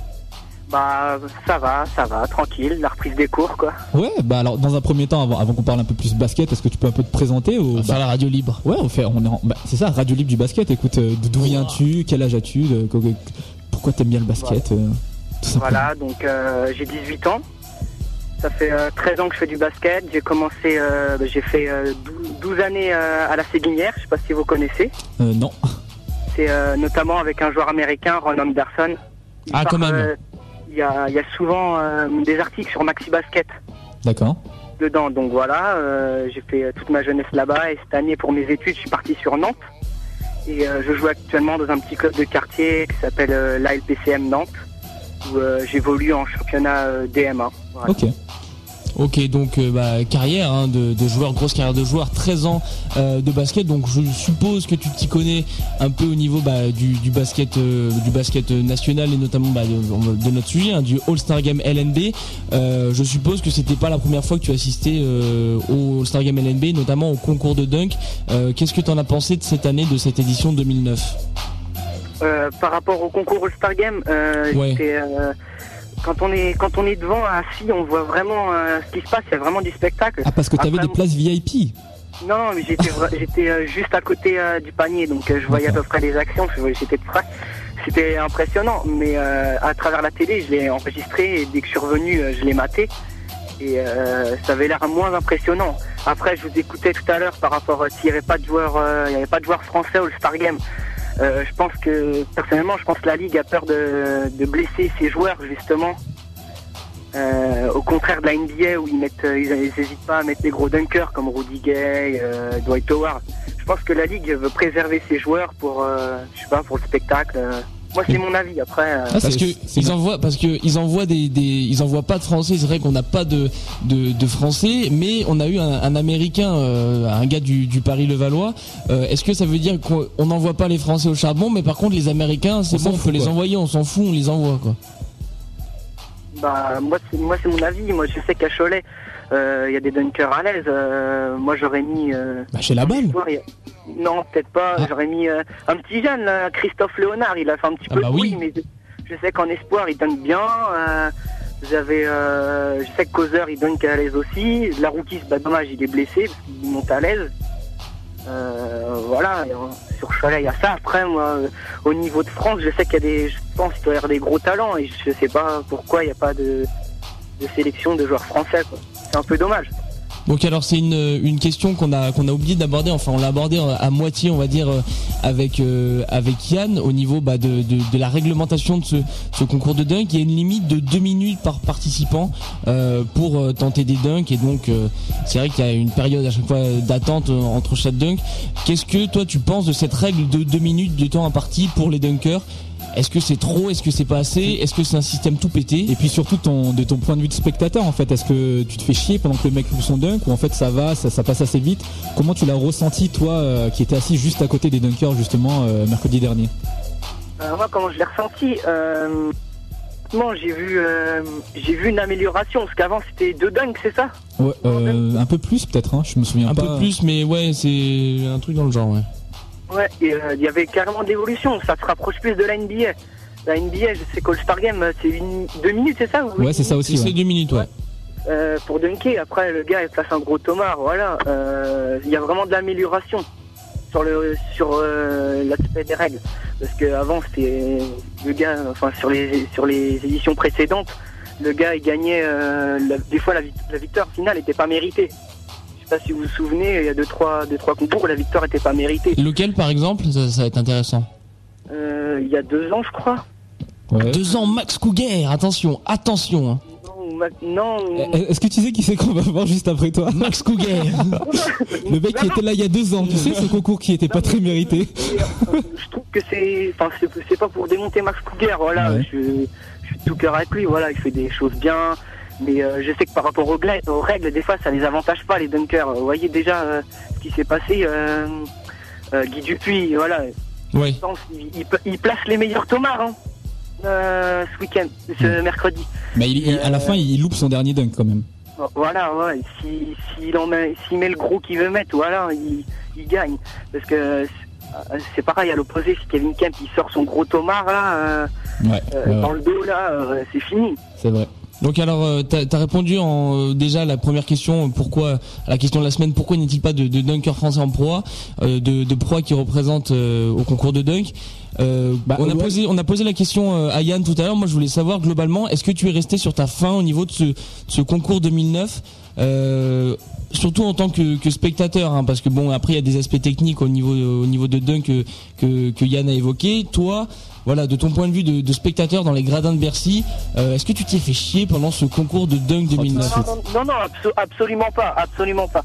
Bah ça va, ça va, tranquille, la reprise des cours quoi. Ouais, bah alors dans un premier temps, avant, avant qu'on parle un peu plus basket, est-ce que tu peux un peu te présenter va faire la radio libre. Ouais, on fait, on est en- bah, c'est ça, radio libre du basket. Écoute, euh, d'où viens-tu? Quel âge as-tu? De- Pourquoi t'aimes bien le basket euh, tout simplement. Voilà, donc euh, j'ai 18 ans. Ça fait euh, 13 ans que je fais du basket. J'ai commencé, euh, bah, j'ai fait euh, 12, 12 années euh, à la Séguinière, je sais pas si vous connaissez. Euh, non. C'est euh, notamment avec un joueur américain, Ron Anderson. Il Ah, quand même. euh, Il y, a, il y a souvent euh, des articles sur Maxi Basket D'accord. dedans. Donc voilà, euh, j'ai fait euh, toute ma jeunesse là-bas et cette année pour mes études, je suis parti sur Nantes. Et euh, je joue actuellement dans un petit club de quartier qui s'appelle euh, l'ALPCM Nantes, où euh, j'évolue en championnat euh, DMA. Voilà. Ok. Ok, donc euh, bah, carrière hein, de, de joueur, grosse carrière de joueur, 13 ans euh, de basket. Donc je suppose que tu t'y connais un peu au niveau bah, du, du basket, euh, du basket national et notamment bah, de, de notre sujet, hein, du All-Star Game LNB. Euh, je suppose que c'était pas la première fois que tu assistais euh, au All-Star Game LNB, notamment au concours de dunk. Euh, Qu'est-ce que tu en as pensé de cette année, de cette édition 2009 Euh, par rapport au concours All-Star Game, euh, Ouais. Quand on est quand on est devant assis, on voit vraiment euh, ce qui se passe. Il y a vraiment du spectacle. Ah, parce que t'avais Après, des places VIP. Non, non, mais j'étais euh, juste à côté euh, du panier, donc je voyais à peu près les actions. je voyais- J'étais près. C'était impressionnant, mais à travers la télé, je l'ai enregistré et dès que je suis revenu, je l'ai maté. Et ça avait l'air moins impressionnant. Après, je vous écoutais tout à l'heure par rapport à s'il n'y avait pas de joueurs, il y avait pas de joueurs français au Star Game. Euh, je pense que personnellement, je pense que la ligue a peur de, de blesser ses joueurs justement. Euh, au contraire de la NBA où ils mettent, euh, ils n'hésitent pas à mettre des gros dunkers comme Rudy Gay, Dwight Howard. Je pense que la ligue veut préserver ses joueurs pour, je sais pas, pour le spectacle. Moi, c'est mon avis. Après, euh, Ah, Parce que ils envoient, parce que ils envoient des, des, ils envoient pas de français. C'est vrai qu'on n'a pas de, de, de français, mais on a eu un, un américain, euh, un gars du, du Paris Levallois. Euh, Est-ce que ça veut dire qu'on on n'envoie pas les français au charbon, mais par contre les américains, c'est bon, on peut les envoyer, on s'en fout, on les envoie quoi. Bah, moi, c'est, moi, c'est mon avis. Moi, je sais qu'à Cholet, euh, il y a des dunkers à l'aise. Euh, moi, j'aurais mis. euh, Bah, chez la balle. Non, peut-être pas. Ah. J'aurais mis un petit jeune, là, Christophe Léonard. Il a fait un petit Ah peu bah de bruit, oui. mais je, sais qu'en espoir, il donne bien. Vous avez, je sais que Causeur, il donne à l'aise aussi. La rookie, bah, dommage, il est blessé parce qu'il monte à l'aise. Euh, voilà, sur Cholet, il y a ça. Après, moi, au niveau de France, je sais qu'il y a des, je pense qu'il doit y avoir des gros talents et je sais pas pourquoi il n'y a pas de, de sélection de joueurs français. C'est un peu dommage. Donc alors c'est une, une question qu'on a qu'on a oublié d'aborder. Enfin on l'a abordé euh, à moitié on va dire euh, avec euh, avec Yann au niveau bah, de, de, de la réglementation de ce, ce concours de dunk. Il y a une limite de deux minutes par participant euh, pour euh, tenter des dunks et donc euh, c'est vrai qu'il y a une période à chaque fois d'attente entre chaque dunk. Qu'est-ce que toi tu penses de cette règle de deux minutes de temps imparti pour les dunkers Est-ce que c'est trop? Est-ce que c'est pas assez? Est-ce que c'est un système tout pété? Et puis surtout ton, de ton point de vue de spectateur en fait, est-ce que tu te fais chier pendant que le mec loupe son dunk ou en fait ça va, ça, ça passe assez vite? Comment tu l'as ressenti toi euh, qui étais assis juste à côté des dunkers justement euh, mercredi dernier? Euh, moi, comment je l'ai ressenti? Euh, moi, j'ai vu, euh, j'ai vu une amélioration parce qu'avant c'était deux dunks, c'est ça? Ouais, euh, un peu plus peut-être, hein, je me souviens Un pas. peu plus, mais ouais, c'est un truc dans le genre, ouais. Ouais. Et euh, il y avait carrément de l'évolution. Ça se rapproche plus de la NBA. La NBA, je sais qu'All Star Game, c'est une, deux minutes, c'est ça ou Ouais, c'est ça aussi. C'est ouais. deux minutes, ouais. Euh, pour dunker. Après, le gars, il place un gros tomard. Voilà. Euh, Il y a vraiment de l'amélioration sur le sur euh, l'aspect des règles. Parce qu'avant, c'était le gars. Enfin, sur les sur les éditions précédentes, le gars, il gagnait. euh, la- des fois, la victoire finale n'était pas méritée. Je sais pas si vous vous souvenez, il y a deux trois deux trois concours où la victoire n'était pas méritée. Lequel, par exemple ça, ça va être intéressant. Euh, il y a deux ans, je crois. Ouais. Deux ans, Max Cougar, attention, attention. hein. Non, non. Eh, Est-ce que tu sais qui c'est qu'on va voir juste après toi Max Cougar. [laughs] Le mec qui était là il y a deux ans, tu sais ce concours qui était pas très mérité. [laughs] je trouve que c'est, enfin, c'est, c'est pas pour démonter Max Cougar, voilà. Ouais. Je, je suis de tout cœur avec lui, voilà. Il fait des choses bien, mais euh, je sais que par rapport aux, règles, des fois, ça les avantage pas les dunkers. Vous voyez déjà euh, ce qui s'est passé. Euh, Guy Dupuis, voilà. Qu'il- il, il place les meilleurs tomards hein, ce week-end, ce mercredi. Mais il- à la fin il loupe son dernier dunk quand même. Voilà, ouais. Si, s'il met, met le gros qu'il veut mettre, voilà, il, il gagne. Parce que c'est pareil à l'opposé. Si Kevin Kemp il sort son gros tomard là, euh, Ouais, euh, ouais, dans le dos là, euh, c'est fini. c'est vrai. Donc alors, euh, t'as as répondu en euh, déjà à la première question, pourquoi à la question de la semaine, pourquoi n'est-il pas de, de dunker français en proie, euh, de, de proie qui représente euh, au concours de dunk Euh, Bah, On a ouais. posé, on a posé la question à Yann tout à l'heure. Moi, je voulais savoir globalement, est-ce que tu es resté sur ta fin au niveau de ce, de ce concours 2009 euh, Surtout en tant que, que spectateur, hein, parce que bon, après il y a des aspects techniques au niveau au niveau de dunk que, que, que Yann a évoqué. Toi, voilà, de ton point de vue de, de spectateur dans les gradins de Bercy, euh, est-ce que tu t'es fait chier pendant ce concours de dunk 2009 Non, non, non, non, abso- absolument pas, absolument pas.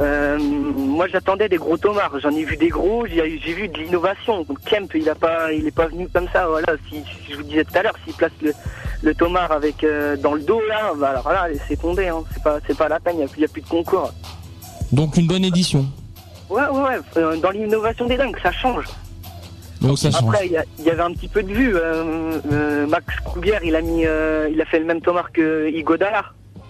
Euh, moi, j'attendais des gros tomards. J'en ai vu des gros. J'ai vu de l'innovation. Kemp, il a pas, il est pas venu comme ça. Voilà. Si, si je vous disais tout à l'heure, s'il place le, le tomard avec euh, dans le dos là, bah alors là, c'est tombé. Hein. C'est pas, c'est pas la peine. Il y a a plus de concours. Donc une bonne édition. Ouais, ouais, ouais. Dans l'innovation des dunks, ça change. Donc ça change. Après, il y, avait un petit peu de vue. Euh, euh, Max Kruger, il a mis, euh, il a fait le même tomard que Igodala.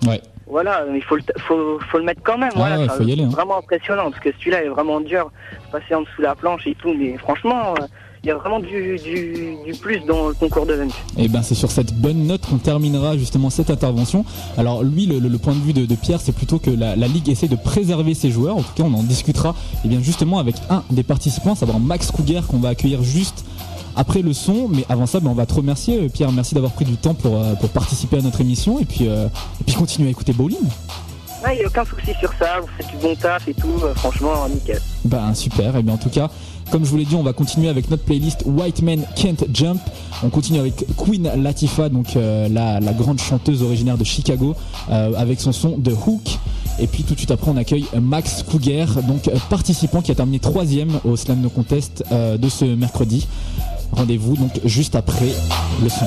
Ouais. Voilà, il faut le, faut, faut le mettre quand même. Ah voilà, ouais, faut y aller, hein. Vraiment impressionnant parce que celui-là est vraiment dur, passer en dessous de la planche et tout. Mais franchement, euh, il y a vraiment du, du, du plus dans le concours de dunk. Et ben c'est sur cette bonne note qu'on terminera justement cette intervention. Alors lui, le, point de vue de, de Pierre, c'est plutôt que la, la ligue essaie de préserver ses joueurs. En tout cas, on en discutera et bien justement avec un des participants, à savoir Max Kruger, qu'on va accueillir juste après le son. Mais avant ça, ben, on va te remercier, euh, Pierre. Merci d'avoir pris du temps pour, euh, pour participer à notre émission et puis euh, et puis continuer à écouter Bowling. Ouais, il n'y a aucun souci sur ça. Vous faites du bon taf et tout. euh, franchement, nickel. Ben super, et bien en tout cas, comme je vous l'ai dit, on va continuer avec notre playlist White Men Can't Jump. On continue avec Queen Latifah, donc euh, la, grande chanteuse originaire de Chicago, euh, avec son son de Hook. Et puis tout de suite après, on accueille Max Kruger, donc euh, participant qui a terminé troisième au Slam No Contest de ce mercredi. Rendez-vous donc juste après le son.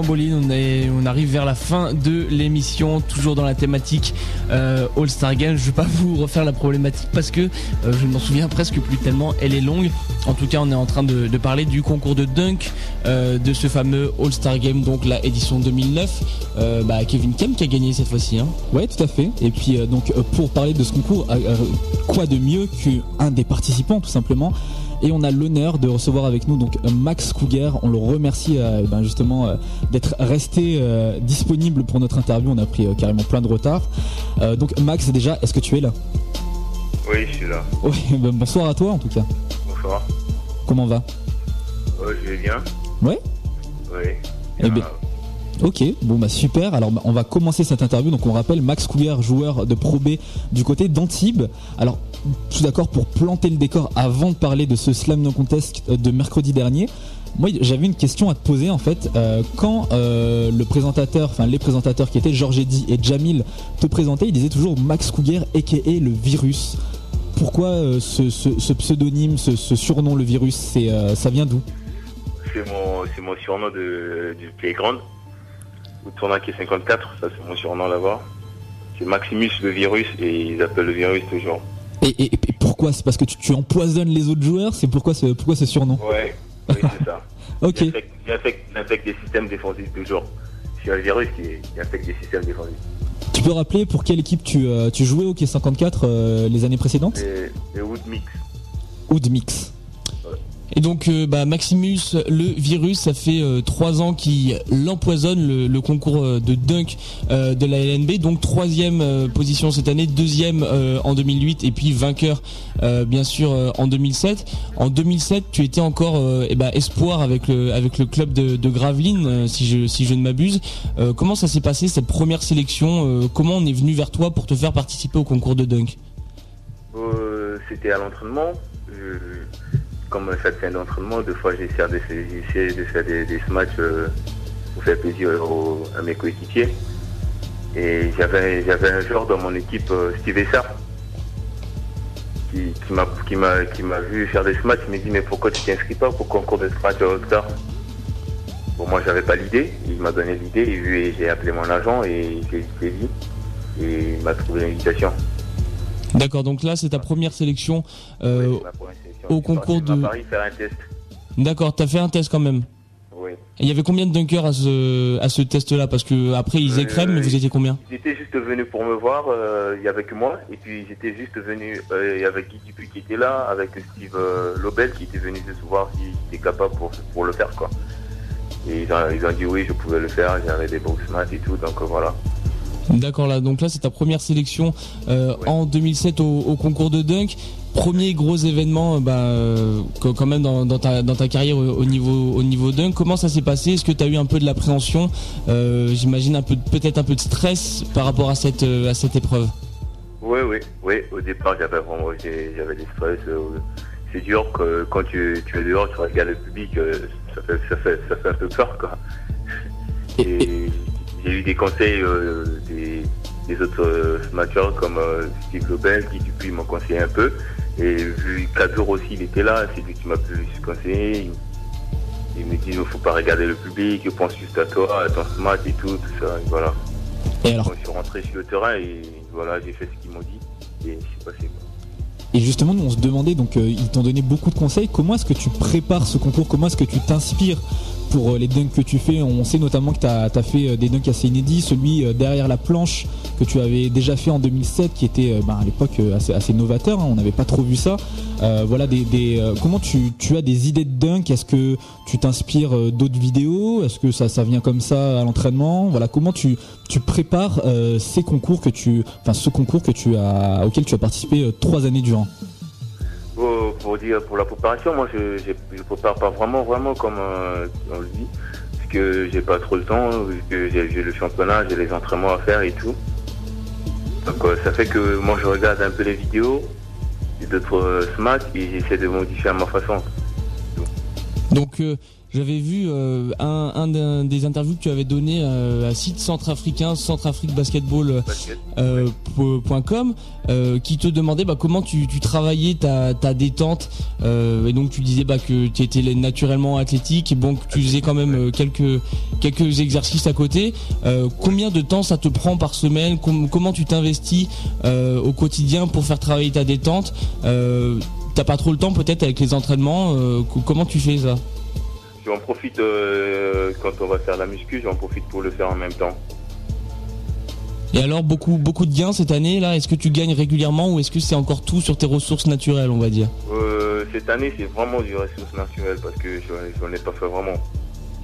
Bolin, on, on arrive vers la fin de l'émission, toujours dans la thématique euh, All-Star Game. Je vais pas [laughs] vous refaire la problématique parce que euh, je ne m'en souviens presque plus tellement, elle est longue. En tout cas, on est en train de, parler du concours de dunk euh, de ce fameux All-Star Game, donc la édition 2009. Euh, bah, Kevin Kem qui a gagné cette fois-ci. Hein. Ouais, tout à fait. Et puis donc pour parler de ce concours, quoi de mieux qu'un des participants tout simplement et on a l'honneur de recevoir avec nous donc Max Cougar. On le remercie euh, ben, justement euh, d'être resté euh, disponible pour notre interview. On a pris carrément plein de retard. Donc Max, déjà, est-ce que tu es là? Oui, je suis là. Ouais, [laughs] ben, bonsoir à toi en tout cas. Bonsoir. Comment va? Je vais bien. Ouais? Oui. Eh ben, Ok, bon bah super. Alors bah, on va commencer cette interview. Donc on rappelle Max Cougar, joueur de Pro B du côté d'Antibes. Alors tout d'accord pour planter le décor avant de parler de ce slam no contest euh, de mercredi dernier. Moi j'avais une question à te poser en fait. Euh, quand euh, le présentateur, enfin les présentateurs qui étaient Georges Eddy et Jamil te présentaient, ils disaient toujours Max Cougar aka le virus. Pourquoi ce, pseudonyme, ce, surnom le virus, ça vient d'où? C'est mon, surnom du playground. Ou est 54, ça c'est mon surnom là-bas. C'est Maximus le virus et ils appellent le virus toujours. et, et- et pourquoi? C'est parce que tu, tu empoisonnes les autres joueurs? C'est pourquoi ce, pourquoi ce surnom? Ouais, oui, c'est [laughs] ça. Ok. Il infecte, il infecte- il infecte des systèmes défensifs toujours. C'est un virus qui, qui infecte des systèmes défensifs. Tu peux rappeler pour quelle équipe tu, euh, tu jouais au K54 euh, les années précédentes? Et, et Wood Mix. Et donc euh, bah, Maximus, le virus, ça fait euh, trois ans qu'il l'empoisonne le, concours euh, de dunk de la LNB. Donc troisième position cette année, deuxième en 2008 et puis vainqueur bien sûr en 2007. En 2007, tu étais encore eh ben, espoir avec le club de, de Gravelines, si je ne m'abuse. Comment ça s'est passé cette première sélection Comment on est venu vers toi pour te faire participer au concours de dunk? C'était à l'entraînement. Comme chaque fin d'entraînement, deux fois j'essaie de, faire- j'essaie de faire des, des matchs euh, pour faire plaisir aux- à mes coéquipiers. Et j'avais j'avais un joueur dans mon équipe, euh, Steve Essar, qui, qui m'a qui m'a qui m'a vu faire des matchs. Il m'a dit mais pourquoi tu t'inscris pas pour concours de match à All-Star? Bon moi j'avais pas l'idée, il m'a donné l'idée et j'ai appelé mon agent et j'ai dit et il m'a trouvé l'invitation. D'accord, donc là c'est ta première sélection euh, Ma première sélection. Au concours de. Paris faire un test. D'accord, t'as fait un test quand même. Oui. Et il y avait combien de dunkers à ce, à ce test-là? Parce que après ils Euh, écrèment, mais vous étiez combien? Ils étaient juste venus pour me voir, euh, il y avait que moi, et puis j'étais juste venu, euh, il y avait Guy Dupuis qui était là, avec Steve euh, Lobel qui était venu juste voir s'il était capable pour, pour le faire quoi. Et ils ont, ils ont dit oui, je pouvais le faire, j'avais des box et tout, donc voilà. D'accord, là, donc là, c'est ta première sélection euh, en 2007 au, au concours de dunk. Premier gros événement, euh, bah, euh, qu- quand même dans, dans ta, dans ta carrière au, au niveau, au niveau dunk. Comment ça s'est passé? Est-ce que tu as eu un peu de l'appréhension Euh, J'imagine un peu, peut-être un peu de stress par rapport à cette, à cette épreuve? Oui, oui, oui. Au départ, j'avais vraiment, j'avais des stress. C'est dur que quand tu, tu es dehors, tu regardes le public, ça fait, ça fait, ça fait un peu peur, quoi. Et j'ai eu des conseils euh, des, des autres euh, smackers comme euh, Steve Lobel qui depuis m'ont conseillé un peu. Et vu qu'Azur aussi il était là, c'est lui qui m'a plus conseillé. Il, il me dit il faut pas regarder le public, pense juste à toi, à ton smash et tout, tout ça. Et voilà. Et alors je suis rentré sur le terrain et voilà, j'ai fait ce qu'ils m'ont dit et c'est passé. Et justement, nous on se demandait, donc euh, ils t'ont donné beaucoup de conseils. Comment est-ce que tu prépares ce concours? Comment est-ce que tu t'inspires pour euh, les dunks que tu fais. On sait notamment que tu as, fait euh, des dunks assez inédits, celui euh, derrière la planche que tu avais déjà fait en 2007, qui était ben, à l'époque assez, novateur. hein, on n'avait pas trop vu ça. Voilà, comment tu, tu as des idées de dunk Est-ce que tu t'inspires d'autres vidéos? Est-ce que ça, vient comme ça à l'entraînement? Voilà, comment tu, prépares ces concours que tu, enfin ce concours que tu as, auquel tu as participé trois années durant? Pour, dire pour la préparation, moi je, je, prépare pas vraiment vraiment comme euh, on le dit, parce que j'ai pas trop le temps, vu que j'ai le championnat, j'ai les entraînements à faire et tout. Donc euh, ça fait que moi je regarde un peu les vidéos d'autres euh, smacks et j'essaie de modifier à ma façon. Donc euh, j'avais vu euh, un, un des interviews que tu avais donné euh, à site centrafricain, centrafrique basketball euh, .com, euh, qui te demandait bah, comment tu, tu travaillais ta, ta détente euh, et donc tu disais bah, que tu étais naturellement athlétique et bon que tu faisais quand même euh, quelques quelques exercices à côté. Euh, combien de temps ça te prend par semaine? Com- Comment tu t'investis euh, au quotidien pour faire travailler ta détente? Euh, T'as pas trop le temps peut-être avec les entraînements euh, co- Comment tu fais ça? J'en profite euh, quand on va faire la muscu, j'en profite pour le faire en même temps. Et alors beaucoup beaucoup de gains cette année là Est-ce que tu gagnes régulièrement ou est-ce que c'est encore tout sur tes ressources naturelles on va dire? Euh, cette année c'est vraiment du ressource naturelle parce que j'en j'en ai pas fait vraiment.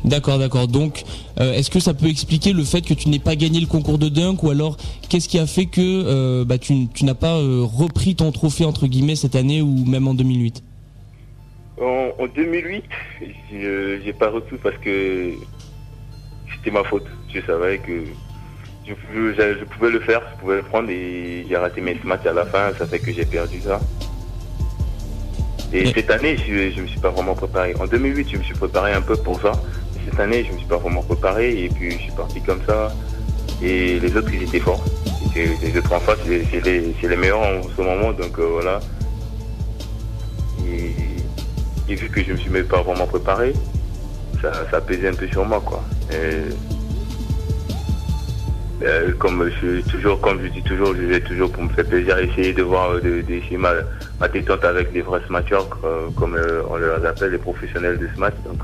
D'accord, d'accord. Donc, euh, est-ce que ça peut expliquer le fait que tu n'aies pas gagné le concours de dunk ou alors qu'est-ce qui a fait que euh, bah, tu, tu n'as pas repris ton trophée entre guillemets cette année ou même en 2008 En, en 2008, je- j'ai pas reçu parce que c'était ma faute. Je savais que je, je- je pouvais le faire, je pouvais le prendre et j'ai raté mes matchs à la fin, ça fait que j'ai perdu ça. Et cette année, je, je me suis pas vraiment préparé. En 2008, je me suis préparé un peu pour ça. Cette année, je me suis pas vraiment préparé et puis je suis parti comme ça. Et les autres, ils étaient forts. Et les autres en face, c'est c'est les, c'est les meilleurs en ce moment, donc euh, voilà. Et, et vu que je me suis même pas vraiment préparé, ça, ça pesait un peu sur moi, quoi. Et, euh, comme je toujours, comme je dis toujours, je vais toujours pour me faire plaisir, essayer de voir, de, d'essayer ma, ma avec des vrais smatchers, euh, comme euh, on les appelle, les professionnels de smash. Donc,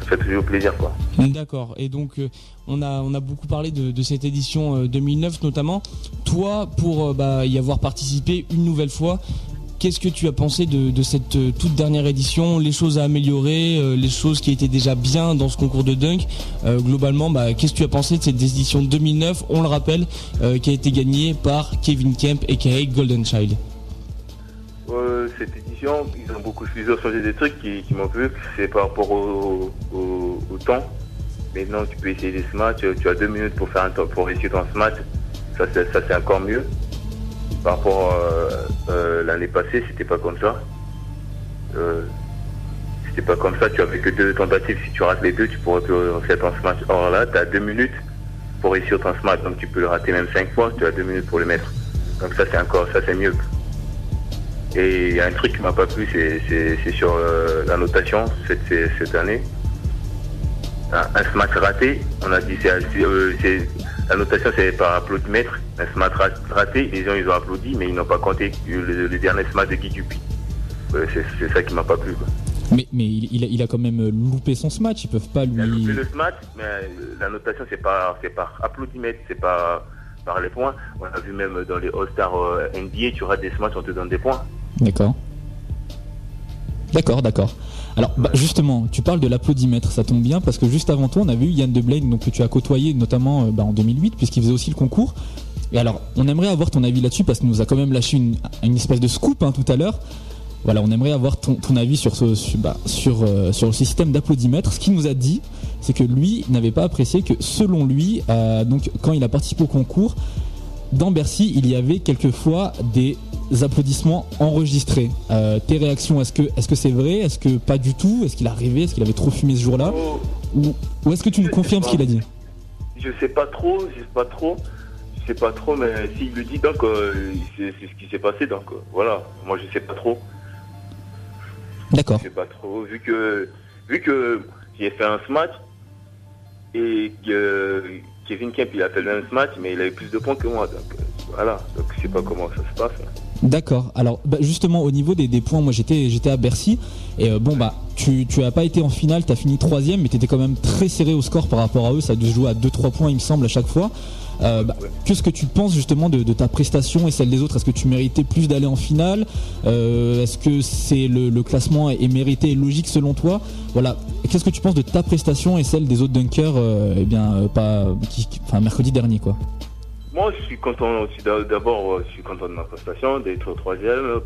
ça fait toujours plaisir, quoi. D'accord. Et donc, on a on a beaucoup parlé de, de cette édition euh, 2009 notamment. Toi, pour bah, y avoir participé une nouvelle fois, qu'est-ce que tu as pensé de, cette euh, toute dernière édition Les choses à améliorer, euh, les choses qui étaient déjà bien dans ce concours de dunk. Euh, globalement, bah, qu'est-ce que tu as pensé de cette édition 2009 On le rappelle, qui a été gagnée par Kevin Kemp et Golden Child? Cette édition, ils ont beaucoup ils ont changé des trucs qui, m'ont plu. C'est par rapport au, temps. Maintenant, tu peux essayer des smats. Tu, as deux minutes pour faire un temps, pour réussir ton c'est, ça, c'est encore mieux. Par rapport euh, euh, l'année passée, c'était pas comme ça. Euh, c'était pas comme ça. Tu avais que deux tentatives. Si tu rates les deux, tu pourrais plus ton smat. Or là, tu as deux minutes pour réussir ton smat. Donc tu peux le rater même cinq fois. Tu as deux minutes pour le mettre. Donc ça, c'est encore, ça, c'est mieux. Et il y a un truc qui m'a pas plu, c'est, sur euh, la notation cette, cette, année. Un, un smash raté, on a dit c'est, euh, c'est- la notation c'est par applaudimètre. Un smash ra- raté, les gens ils ont applaudi, mais ils n'ont pas compté le, le dernier smash de Guy Dupuis. Ouais, c'est, ça qui m'a pas plu. Quoi. Mais, mais il, il a, il a quand même loupé son match, ils peuvent pas lui. C'est le smash, mais euh, la notation c'est par, c'est par applaudimètre, c'est pas par les points. On a vu même dans les All-Star euh, NBA, tu rates des smash, on te donne des points. D'accord. D'accord, d'accord. Alors bah, justement, tu parles de l'applaudimètre, ça tombe bien parce que juste avant toi, on avait eu Yann De Blaine, donc que tu as côtoyé notamment euh, bah, en 2008 puisqu'il faisait aussi le concours. Et alors, on aimerait avoir ton avis là-dessus parce qu'il nous a quand même lâché une, espèce de scoop hein, tout à l'heure. Voilà, on aimerait avoir ton, avis sur ce bah, euh, le système d'applaudimètre. Ce qu'il nous a dit, c'est que lui n'avait pas apprécié que selon lui, euh, quand il a participé au concours, dans Bercy, il y avait quelquefois des applaudissements enregistrés. Euh, tes réactions, est-ce que est-ce que c'est vrai? Est-ce que pas du tout? Est-ce qu'il a rêvé Est-ce qu'il avait trop fumé ce jour-là? Oh, Ou, ou est-ce que tu nous confirmes ce qu'il a dit? Je sais pas trop, je sais pas trop. Je sais pas trop, mais s'il le dit, donc euh, c'est c'est ce qui s'est passé, donc euh, voilà. Moi, je sais pas trop. D'accord. Je sais pas trop, vu que vu que j'ai fait un smash et que Kevin Kemp il a fait le même smash, mais il avait plus de points que moi, donc euh, voilà. Donc je sais pas comment ça se passe. D'accord. Alors bah, justement au niveau des, points, moi j'étais j'étais à Bercy et euh, bon bah tu tu as pas été en finale, tu as fini troisième, mais tu étais quand même très serré au score par rapport à eux. Ça a dû se jouer à 2-3 points il me semble à chaque fois. Euh, bah. Qu'est-ce que tu penses justement de, ta prestation et celle des autres? Est-ce que tu méritais plus d'aller en finale? Euh, Est-ce que c'est le, classement est, mérité et logique selon toi? Voilà. Qu'est-ce que tu penses de ta prestation et celle des autres dunkers euh, Eh bien pas enfin mercredi dernier quoi? Moi, je suis content aussi. d'a- D'abord, je suis content de ma prestation, d'être troisième.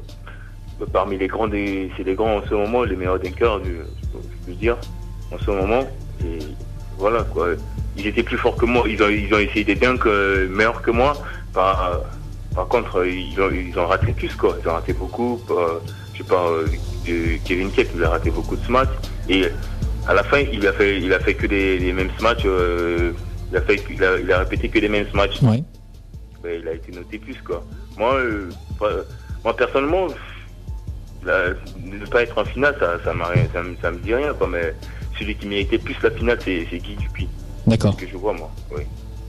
Parmi les grands, c'est les grands en ce moment, les meilleurs dunkers, du- je peux dire, en ce moment. Et voilà quoi. Ils étaient plus forts que moi. Ils ont, ils ont essayé des dunks euh, meilleurs que moi. Par, par contre, ils ont, ils ont raté plus quoi. Ils ont raté beaucoup. Euh, je sais pas, euh, de- Kevin Kett, il a raté beaucoup de smash. Et à la fin, il a fait, il a fait que des, les mêmes smash. euh, il a fait, il a, il a répété que les mêmes matchs ben, il a été noté plus quoi. Moi, euh, moi personnellement, la- ne pas être en finale, ça, ça, ça, me- ça me dit rien quoi. Mais celui qui méritait plus la finale, c'est c'est Guy Dupuis, D'accord. que je vois moi. Oui.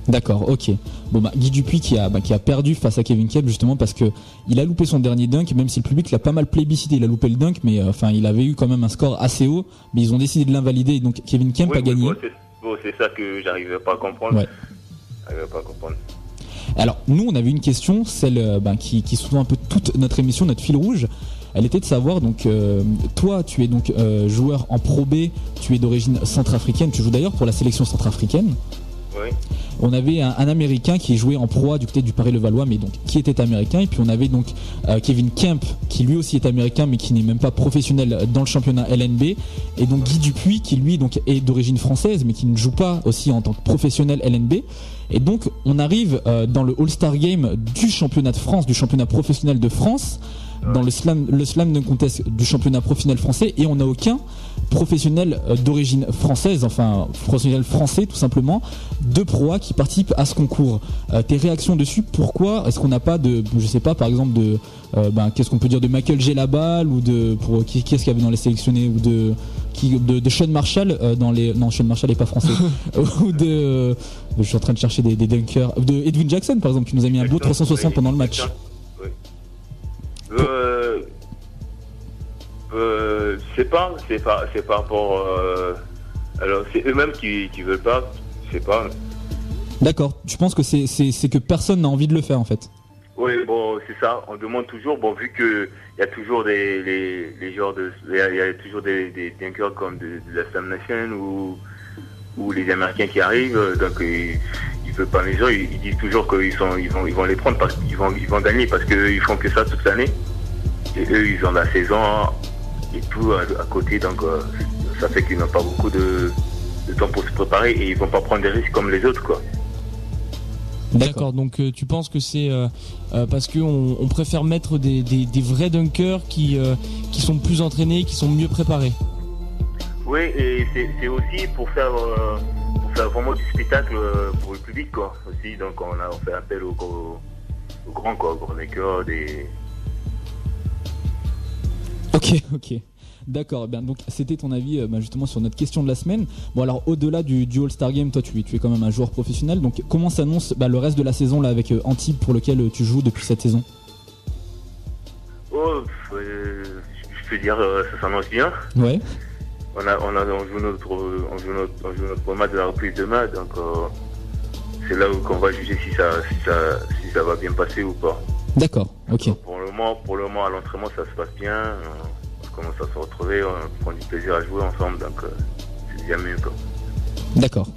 D'accord, ok. Bon bah Guy Dupuis qui a, bah, qui a perdu face à Kevin Kemp justement parce que il a loupé son dernier dunk, même si le public l'a pas mal plébiscité, il a loupé le dunk, mais euh, enfin il avait eu quand même un score assez haut, mais ils ont décidé de l'invalider, donc Kevin Kemp Oui, a oui, gagné. bon, c'est bon, ça que j'arrivais pas à comprendre. Ouais. J'arrivais pas à comprendre. Alors nous on avait une question, celle euh, bah, qui, qui sous-tend un peu toute notre émission, notre fil rouge. Elle était de savoir donc euh, toi tu es donc euh, joueur en Pro B, tu es d'origine centrafricaine, tu joues d'ailleurs pour la sélection centrafricaine. Oui. On avait un, un américain qui jouait en proie du côté du Paris-le-Valois, mais donc qui était américain. Et puis on avait donc euh, Kevin Kemp, qui lui aussi est américain, mais qui n'est même pas professionnel dans le championnat LNB. Et donc Guy Dupuis, qui lui donc est d'origine française, mais qui ne joue pas aussi en tant que professionnel LNB. Et donc on arrive euh, dans le All-Star Game du championnat de France, du championnat professionnel de France, dans le slam, le slam dunk contest du championnat professionnel français, et on n'a aucun professionnel euh, d'origine française, enfin professionnel français tout simplement, de proie qui participe à ce concours. Euh, tes réactions dessus, pourquoi est-ce qu'on n'a pas de, je sais pas, par exemple de, euh, ben, qu'est-ce qu'on peut dire de Michael Gelabal ou de, pour qui, qui est-ce qu'il y avait dans les sélectionnés ou de, qui, de, de Sean Marshall euh, dans les, non Sean Marshall est pas français, [laughs] ou de, je suis en train de chercher des, des dunkers, de Edwin Jackson par exemple qui nous a mis un beau 360 pendant le match. Euh, euh, c'est pas, c'est pas, c'est par rapport. euh, alors c'est eux-mêmes qui, qui veulent pas. C'est pas. D'accord. Tu penses que c'est, c'est, que personne n'a envie de le faire en fait. Oui, bon, c'est ça. On demande toujours. Bon, vu que il y a toujours des les, les genres de, il y a, il y a toujours des des dunkers comme de, de la Slam Nation ou ou les Américains qui arrivent. euh, Donc ils veulent pas les gens. Ils, disent toujours qu'ils sont, ils vont, ils vont les prendre parce qu'ils vont, ils vont gagner parce qu'ils font que ça toute l'année. Et eux, ils ont la saison et tout à, à côté. Donc euh, ça fait qu'ils n'ont pas beaucoup de, de temps pour se préparer et ils vont pas prendre des risques comme les autres, quoi. D'accord, donc euh, tu penses que c'est euh, euh, parce qu'on on préfère mettre des, des, des vrais dunkers qui, qui sont plus entraînés, qui sont mieux préparés? Oui, et c'est aussi pour faire, faire vraiment du spectacle euh, pour le public, quoi. Aussi, donc on a on fait appel aux, grands, quoi, aux grands makers, des. Ok, [laughs] ok. D'accord, eh bien donc c'était ton avis euh, bah, justement sur notre question de la semaine. Bon alors au-delà du, du All-Star Game, toi tu, es- tu es quand même un joueur professionnel, donc comment s'annonce bah, le reste de la saison là avec euh, Antibes pour lequel euh, tu joues depuis cette saison? Oh, euh, je peux dire, euh, ça s'annonce bien. Ouais. On a, on a, on joue notre, on joue notre, on joue notre match de la reprise demain, donc euh, c'est là où qu'on va juger si ça, si ça, si ça va bien passer ou pas. D'accord, ok. Pour le moment, pour le moment à l'entraînement ça se passe bien. euh, commence à se retrouver, on prend du plaisir à jouer ensemble, donc euh, c'est bien mieux quoi. D'accord.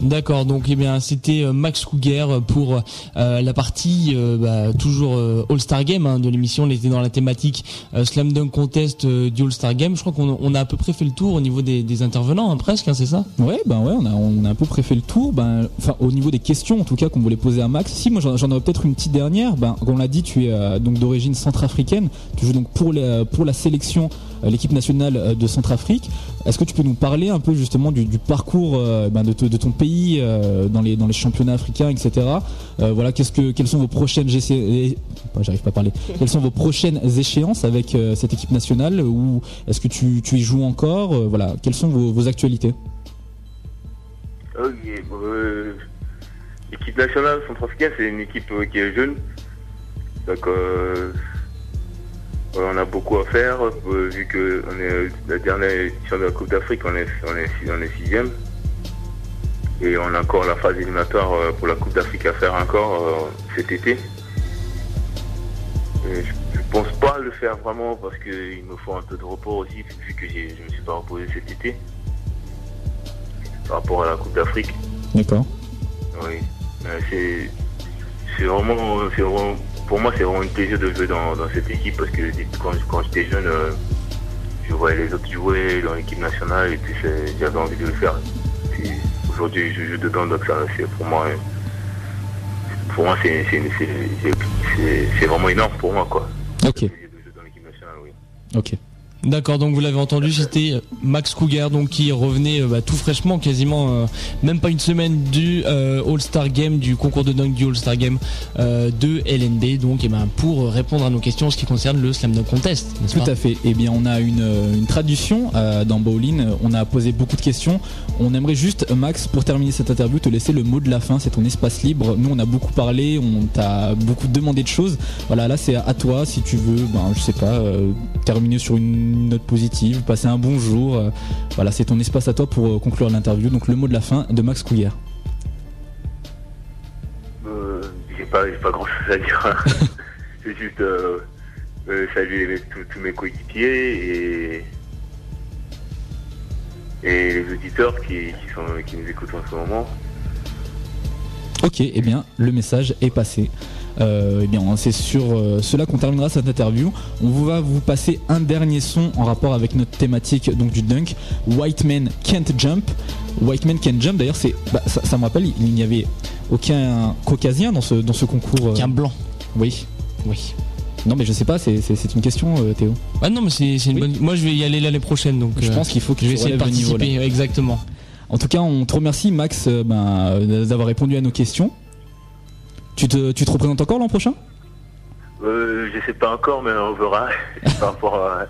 D'accord, donc eh bien c'était euh, Max Cougar pour euh, la partie euh, bah, toujours All-Star Game hein, de l'émission. On était dans la thématique Slam Dunk Contest du All-Star Game. Je crois qu'on on a à peu près fait le tour au niveau des, intervenants, hein, presque, hein, c'est ça? Ouais, ben ouais, on a, on a à peu près fait le tour. Ben, au niveau des questions, en tout cas, qu'on voulait poser à Max. Si, moi, j'en j'en aurais peut-être une petite dernière. Ben, on l'a dit, tu es donc d'origine centrafricaine. Tu joues donc pour la, pour la sélection, l'équipe nationale euh, de Centrafrique. Est-ce que tu peux nous parler un peu justement du, du parcours euh, ben, de, te- de ton pays euh, dans les dans les championnats africains, etc. Euh, voilà, qu'est-ce que quelles sont vos prochaines GC eh, j'arrive pas à parler. Quelles sont vos prochaines échéances avec euh, cette équipe nationale? Ou est-ce que tu, tu y joues encore? Euh, Voilà, quelles sont vos, vos actualités? Euh, l'équipe nationale centrafricaine, c'est une équipe euh, qui est jeune. Donc, euh, on a beaucoup à faire, euh, vu que on est euh, la dernière édition de la Coupe d'Afrique, on est, on, est, on est sixième. Et on a encore la phase éliminatoire euh, pour la Coupe d'Afrique à faire encore euh, cet été. Et je, je pense pas le faire vraiment parce qu'il me faut un peu de repos aussi, vu que je me suis pas reposé cet été par rapport à la Coupe d'Afrique. D'accord. Oui. Euh, c'est vraiment, c'est vraiment- pour moi c'est vraiment un plaisir de jouer dans, dans cette équipe parce que quand, quand j'étais jeune, euh, je voyais les autres jouer dans l'équipe nationale et puis j'avais envie de le faire. Aujourd'hui je joue dedans donc ça c'est pour moi euh, pour moi c'est vraiment énorme pour moi quoi. Ok. De jouer dans l'équipe nationale, oui. Ok. D'accord, donc vous l'avez entendu, c'était euh, Max Cougar donc qui revenait euh, bah, tout fraîchement, quasiment euh, même pas une semaine du euh, All-Star Game, du concours de dunk du All-Star Game euh, de LNB, donc et ben, pour répondre à nos questions en ce qui concerne le Slam Dunk Contest, Tout pas? à fait. Eh bien, on a une, une traduction dans Bowling. On a posé beaucoup de questions. On aimerait juste, Max, pour terminer cette interview, te laisser le mot de la fin. C'est ton espace libre. Nous, on a beaucoup parlé, on t'a beaucoup demandé de choses. Voilà, là, c'est à toi. Si tu veux, ben, je sais pas, terminer sur une note positive, passer un bon jour. euh, voilà, c'est ton espace à toi pour euh, conclure l'interview. Donc, le mot de la fin de Max Couillère. Euh, j'ai pas, grand chose à dire. [laughs] c'est juste euh, euh, saluer tous, tous mes coéquipiers et, et les auditeurs qui, qui, sont, qui nous écoutent en ce moment. Ok, eh bien, le message est passé. Euh, eh bien, c'est sur euh, cela qu'on terminera cette interview. On va vous passer un dernier son en rapport avec notre thématique donc du dunk. White Man Can't Jump. White Man Can't Jump. D'ailleurs, c'est, bah, ça, ça me rappelle, il n'y avait aucun caucasien dans ce dans ce concours. euh. Qu'un blanc. Oui. Oui. Non, mais je sais pas. C'est, c'est- c'est une question, euh, Théo. Ah non, mais c'est c'est une Oui. bonne. Moi, je vais y aller l'année prochaine, donc Je pense qu'il faut que je vais essayer de le niveau, participer. Exactement. En tout cas, on te remercie, Max, euh, d'avoir répondu à nos questions. Tu te, tu te représentes encore l'an prochain? Euh, je sais pas encore, mais on verra [laughs] par rapport à,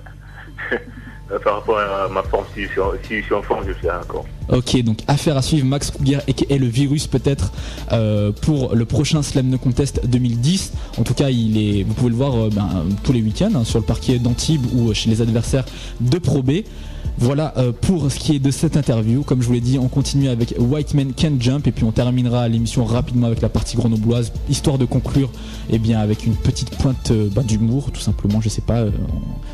[laughs] par rapport à ma forme. Si je suis en, si je suis en forme, je ferai encore. Ok, donc affaire à suivre, Max Kruger et le virus peut-être euh, pour le prochain Slam No Contest 2010. En tout cas, il est, vous pouvez le voir euh, ben, tous les week-ends hein, sur le parquet d'Antibes ou chez les adversaires de Pro B. Voilà euh, pour ce qui est de cette interview. Comme je vous l'ai dit, on continue avec White Man Can Jump et puis on terminera l'émission rapidement avec la partie grenobloise, histoire de conclure eh bien, avec une petite pointe euh, ben, d'humour, tout simplement. Je sais pas, euh,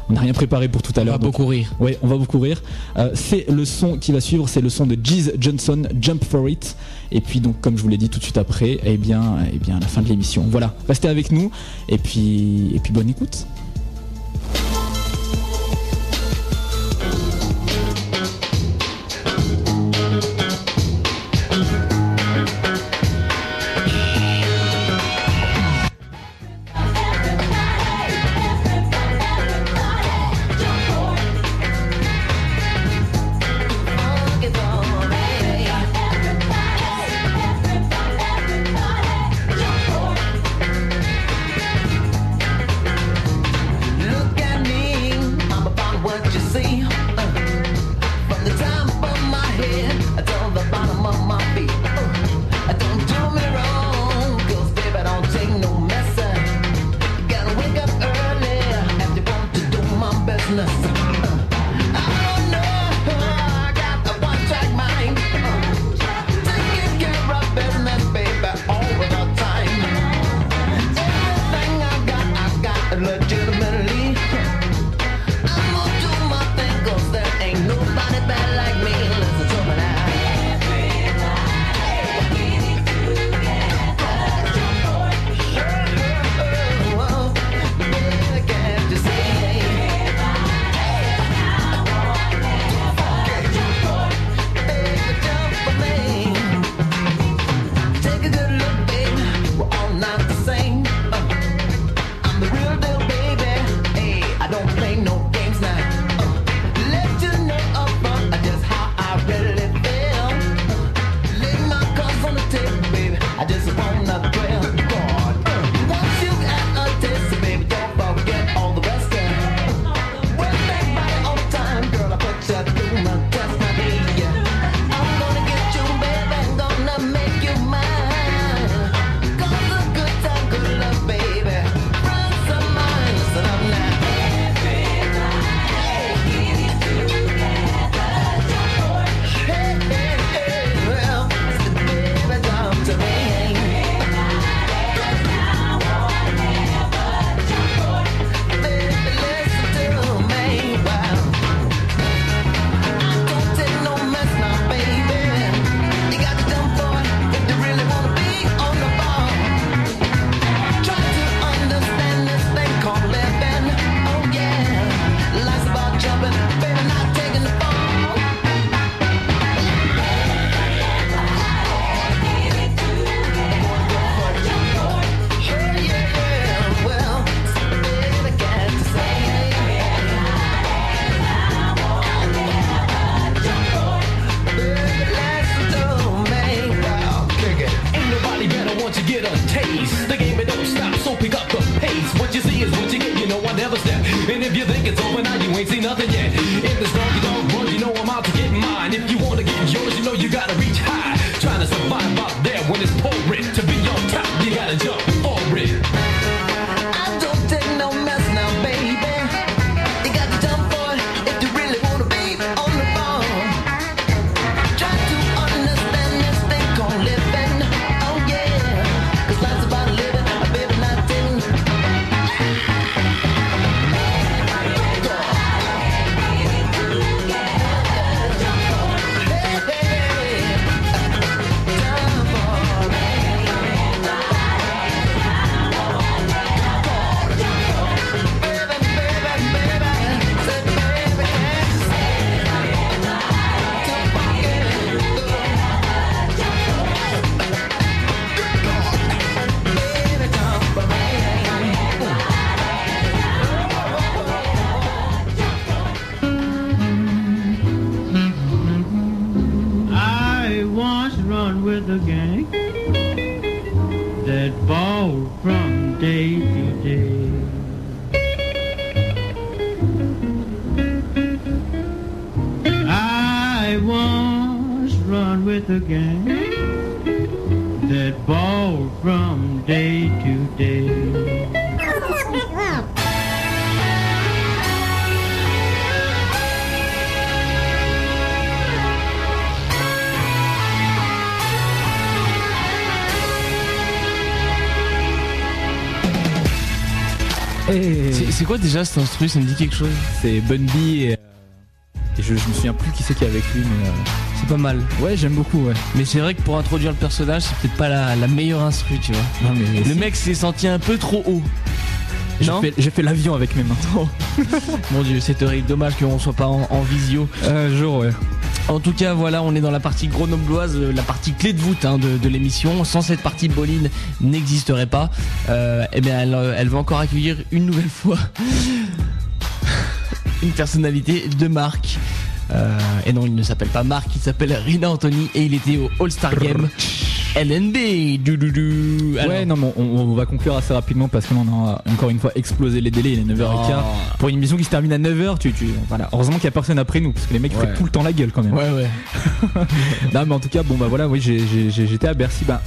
on n'a rien préparé pour tout à On l'heure. va donc- beaucoup rire. Ouais, on va beaucoup rire. Euh, c'est le son qui va suivre, c'est le son de Jeez Johnson, Jump for It. Et puis donc, comme je vous l'ai dit tout de suite après, eh bien, eh bien, la fin de l'émission. Voilà, restez avec nous et puis, et puis bonne écoute. C'est quoi déjà cet instru? Ça me dit quelque chose. c'est Bun B et, euh, et je, je me souviens plus qui c'est qui est avec lui, mais euh, C'est pas mal. ouais, j'aime beaucoup. Ouais. Mais c'est vrai que pour introduire le personnage, c'est peut-être pas la, la meilleure instru, tu vois. Non, mais Le mec s'est senti un peu trop haut. j'ai fait, l'avion avec mes mains. [laughs] Mon dieu, c'est horrible. Dommage qu'on soit pas en, en visio. Un jour, ouais. En tout cas, voilà, on est dans la partie grenobloise, euh, la partie clé de voûte hein, de, l'émission. Sans cette partie, Boline n'existerait pas. Euh, eh bien, elle, euh, elle va encore accueillir une nouvelle [laughs] fois une personnalité de marque. Et non, il ne s'appelle pas Marc, il s'appelle Rina Anthony et il était au All-Star Game LNB. Du, du, du. Alors, Ouais, non, mais on, on va conclure assez rapidement parce que là, on a encore une fois explosé les délais. Il est 9h15. Oh. Pour une émission qui se termine à 9h, tu, tu, voilà. Heureusement qu'il n'y a personne après nous parce que les mecs Ouais. font tout le temps la gueule quand même. Ouais, ouais. [laughs] Non, mais en tout cas, bon, bah voilà, oui, j'étais à Bercy. Bah,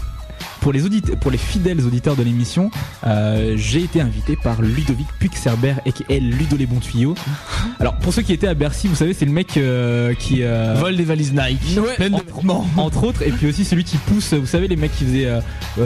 pour les, auditeurs, pour les fidèles auditeurs de l'émission, euh, j'ai été invité par Ludovic Puigcerber et qui est Ludo les bons tuyaux. [laughs] Alors, pour ceux qui étaient à Bercy, vous savez, c'est le mec euh, qui. euh, Vol des valises Nike. Ouais, Pleine de entre- vêtements. [laughs] entre autres, et puis aussi celui qui pousse, vous savez, les mecs qui faisaient. euh,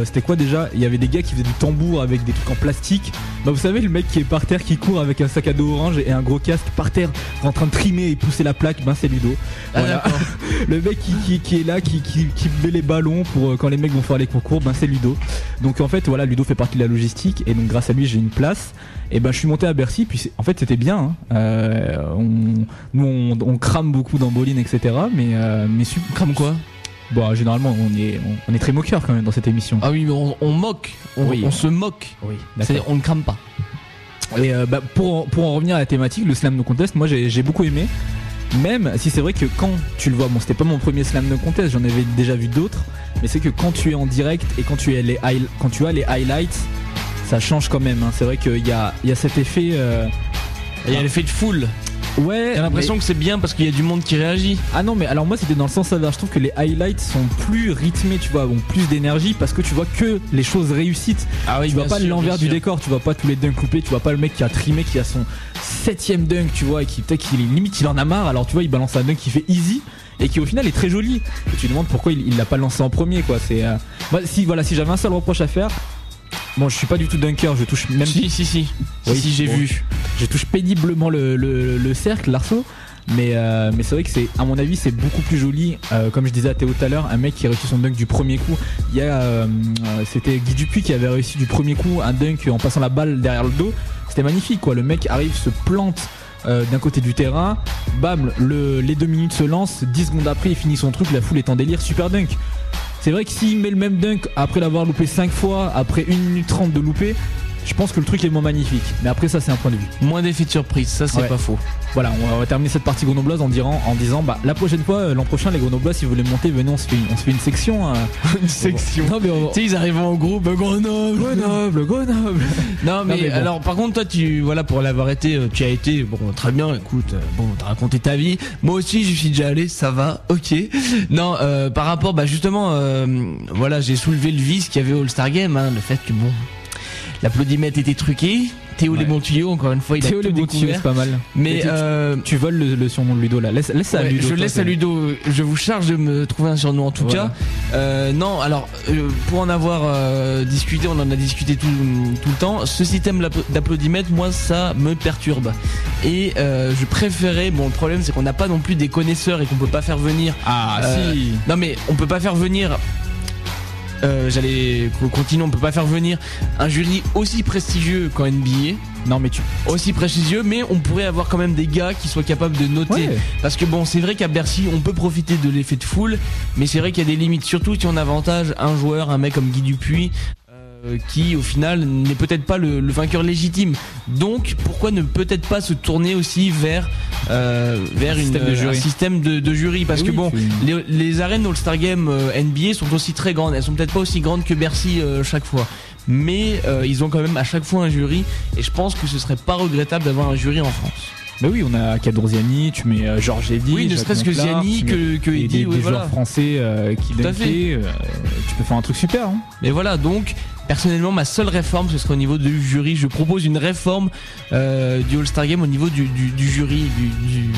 C'était quoi déjà? Il y avait des gars qui faisaient du tambour avec des trucs en plastique. Bah, vous savez, le mec qui est par terre, qui court avec un sac à dos orange et un gros casque par terre, en train de trimer et pousser la plaque, ben c'est Ludo. Ah, Voilà. [laughs] le mec qui, qui, qui est là, qui, qui, qui met les ballons pour quand les mecs vont faire les concours, ben c'est Ludo. Donc en fait, voilà, Ludo fait partie de la logistique et donc grâce à lui, j'ai une place. Et ben je suis monté à Bercy, puis en fait c'était bien. hein. Euh, on, nous on, on crame beaucoup dans Boline, etc. Mais euh, mais Comme quoi? Bon, généralement, on est, on, est très moqueur quand même dans cette émission. Ah oui, mais on, on moque. On, Oui. on se moque. oui, On ne crame pas. Et euh, bah, pour, en- pour en revenir à la thématique, le slam no contest, moi j'ai j'ai beaucoup aimé. Même si c'est vrai que quand tu le vois, bon, c'était pas mon premier slam no contest, j'en avais déjà vu d'autres, mais c'est que quand tu es en direct et quand tu, as les highlights, ça change quand même. hein. C'est vrai qu'il y a, y a cet effet. euh, Il y a l'effet de foule. Ouais, J'ai l'impression que c'est bien parce qu'il y a du monde qui réagit. Ah non mais alors moi c'était dans le sens inverse. Je trouve que les highlights sont plus rythmés, tu vois, ont plus d'énergie parce que tu vois que les choses réussites. Ah oui, tu vois pas l'envers du décor, tu vois pas tous les dunks coupés, tu vois pas le mec qui a trimé, qui a son septième dunk, tu vois, et qui peut-être qu'il limite il en a marre. Alors tu vois, il balance un dunk qui fait easy et qui au final est très joli. Et tu te demandes pourquoi il l'a pas lancé en premier, quoi. C'est euh, si voilà, si j'avais un seul reproche à faire. Bon, je suis pas du tout dunker, je touche même Si, si, si. Oui, si, si, j'ai bon. vu. Je touche péniblement le, le- le cercle, l'arceau. Mais, euh, mais c'est vrai que c'est, à mon avis, c'est beaucoup plus joli. Euh, comme je disais à Théo tout à l'heure, un mec qui a réussi son dunk du premier coup. Euh, c'était Guy Dupuis qui avait réussi du premier coup un dunk en passant la balle derrière le dos. C'était magnifique, quoi. Le mec arrive, se plante d'un côté du terrain, bam, le, les deux minutes se lancent. 10 secondes après, il finit son truc. La foule est en délire, super dunk. C'est vrai que s'il met le même dunk après l'avoir loupé 5 fois, après 1 minute 30 de loupé, Je pense que le truc est moins magnifique. Mais après, ça, c'est un point de vue. Moins d'effets de surprise, ça c'est Ouais. pas faux. Voilà, on va- terminer cette partie grenobloise en, dirant- en disant bah, la prochaine fois, euh, l'an prochain, les grenoblois, si vous voulez monter, venez, on se fait une, on se fait une section. euh. [laughs] Une section. Non, mais on- Tu sais, ils arrivent en groupe, Grenoble. Grenoble, Grenoble. [laughs] Non mais, mais bon. alors par contre toi tu voilà pour l'avoir été euh, tu as été bon très bien écoute euh, bon t'as raconté ta vie moi aussi j'y suis déjà allé ça va ok non euh, par rapport bah justement euh, voilà j'ai soulevé le vice qu'il y avait au All Star Game hein, le fait que bon l'applaudimètre était truqué Théo les Ouais. bons tuyaux encore une fois il Théo a tout le bons tuyaux, découvert c'est pas mal. mais tu, euh, tu voles le, le surnom de Ludo là. Laisse, laisse ça à Ludo. je laisse à Ludo. Je vous charge de me trouver un surnom en tout Voilà. cas. Euh, non, alors euh, pour en avoir euh, discuté, on en a discuté tout, tout le temps. Ce système d'appla- d'applaudimètre, moi, ça me perturbe. Et euh, je préférais. Bon, le problème, c'est qu'on n'a pas non plus des connaisseurs et qu'on peut pas faire venir. Ah, Euh, si. Non, mais on peut pas faire venir. Euh, J'allais continuer, on peut pas faire venir un jury aussi prestigieux qu'en NBA, Non, mais tu. aussi prestigieux, mais on pourrait avoir quand même des gars qui soient capables de noter Ouais. parce que bon, c'est vrai qu'à Bercy, on peut profiter de l'effet de foule, mais c'est vrai qu'il y a des limites, surtout si on avantage un joueur, un mec comme Guy Dupuis, qui au final n'est peut-être pas le, le vainqueur légitime. Donc, pourquoi ne peut-être pas se tourner aussi vers euh, vers une, système de euh, jury. un système de, de jury Parce que bon, les, les arènes All-Star Game euh, NBA sont aussi très grandes. Elles sont peut-être pas aussi grandes que Bercy euh, chaque fois. Mais euh, ils ont quand même à chaque fois un jury et je pense que ce serait pas regrettable d'avoir un jury en France. Bah oui, on a Cadorziani, tu mets euh, Georges Eddy. Oui, ne serait-ce que Ziani, que, que Eddy, des- oui, des voilà. joueurs français euh, qui dunkaient, euh, tu peux faire un truc super. Hein. Mais voilà, donc personnellement, ma seule réforme, ce serait au niveau du jury. Je propose une réforme euh, du All-Star Game au niveau du, du- du jury, du, du,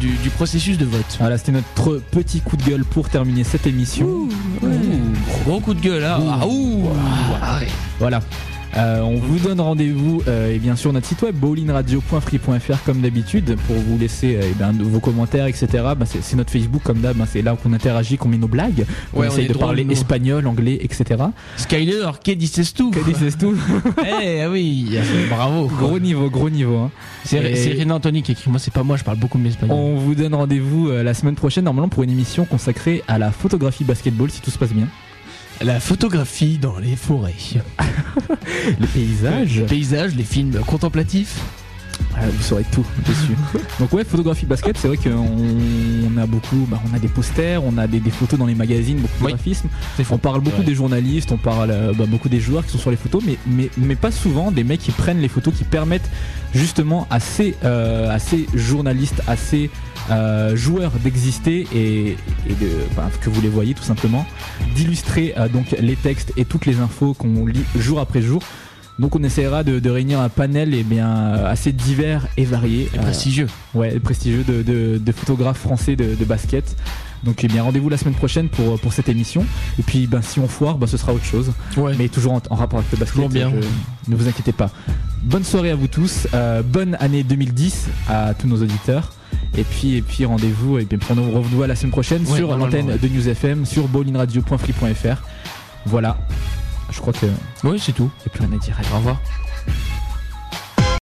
du- du processus de vote. Voilà, c'était notre petit coup de gueule pour terminer cette émission. Ouh. Gros coup de gueule, là. Ouh. Ah, ouh. Ah, ouais. Voilà. Euh, on vous donne rendez-vous euh, et bien sûr notre site web bowlingradio.free.fr comme d'habitude pour vous laisser euh, eh ben, vos commentaires etc. Bah, c'est notre Facebook comme d'hab, hein, c'est là qu'on interagit, qu'on met nos blagues, on Ouais, on essaye de drôle, parler nous. espagnol, anglais, etc. Skyler, qu'est dices tout Que dices [laughs] tout Eh ah oui, bravo. Gros niveau, gros niveau. hein. C'est Et- René Anthony qui écrit. Moi, c'est pas moi, je parle beaucoup de l'espagnol. On vous donne rendez-vous euh, la semaine prochaine normalement pour une émission consacrée à la photographie basketball si tout se passe bien. La photographie dans les forêts. [laughs] Les paysages. Les paysages, les films contemplatifs. Ah, vous saurez tout dessus. Donc ouais, photographie basket, c'est vrai qu'on on a beaucoup, bah, on a des posters, on a des, des photos dans les magazines, beaucoup de Oui. On parle beaucoup Ouais. des journalistes, on parle euh, bah, beaucoup des joueurs qui sont sur les photos, mais, mais, mais pas souvent des mecs qui prennent les photos qui permettent justement à ces, euh, à ces journalistes, à ces euh, joueurs d'exister et, et de, bah, que vous les voyez tout simplement, d'illustrer euh, donc les textes et toutes les infos qu'on lit jour après jour. Donc on essaiera de, de réunir un panel eh bien, assez divers et varié. Et Euh, prestigieux. ouais, prestigieux de, de- de photographes français de, de basket. Donc eh bien rendez-vous la semaine prochaine pour, pour cette émission. Et puis ben, si on foire, ben, ce sera autre chose. Ouais. Mais toujours en, en rapport avec le basket. Toujours bien. je- ne vous inquiétez pas. Bonne soirée à vous tous. euh, bonne année 2010 à tous nos auditeurs. Et puis, et puis rendez-vous et puis on nous revoit la semaine prochaine Ouais, sur l'antenne ouais. de News FM sur bowlingradio.free.fr. Voilà. Je crois que Oui, c'est tout. il n'y a plus rien à dire. Allez, Au revoir.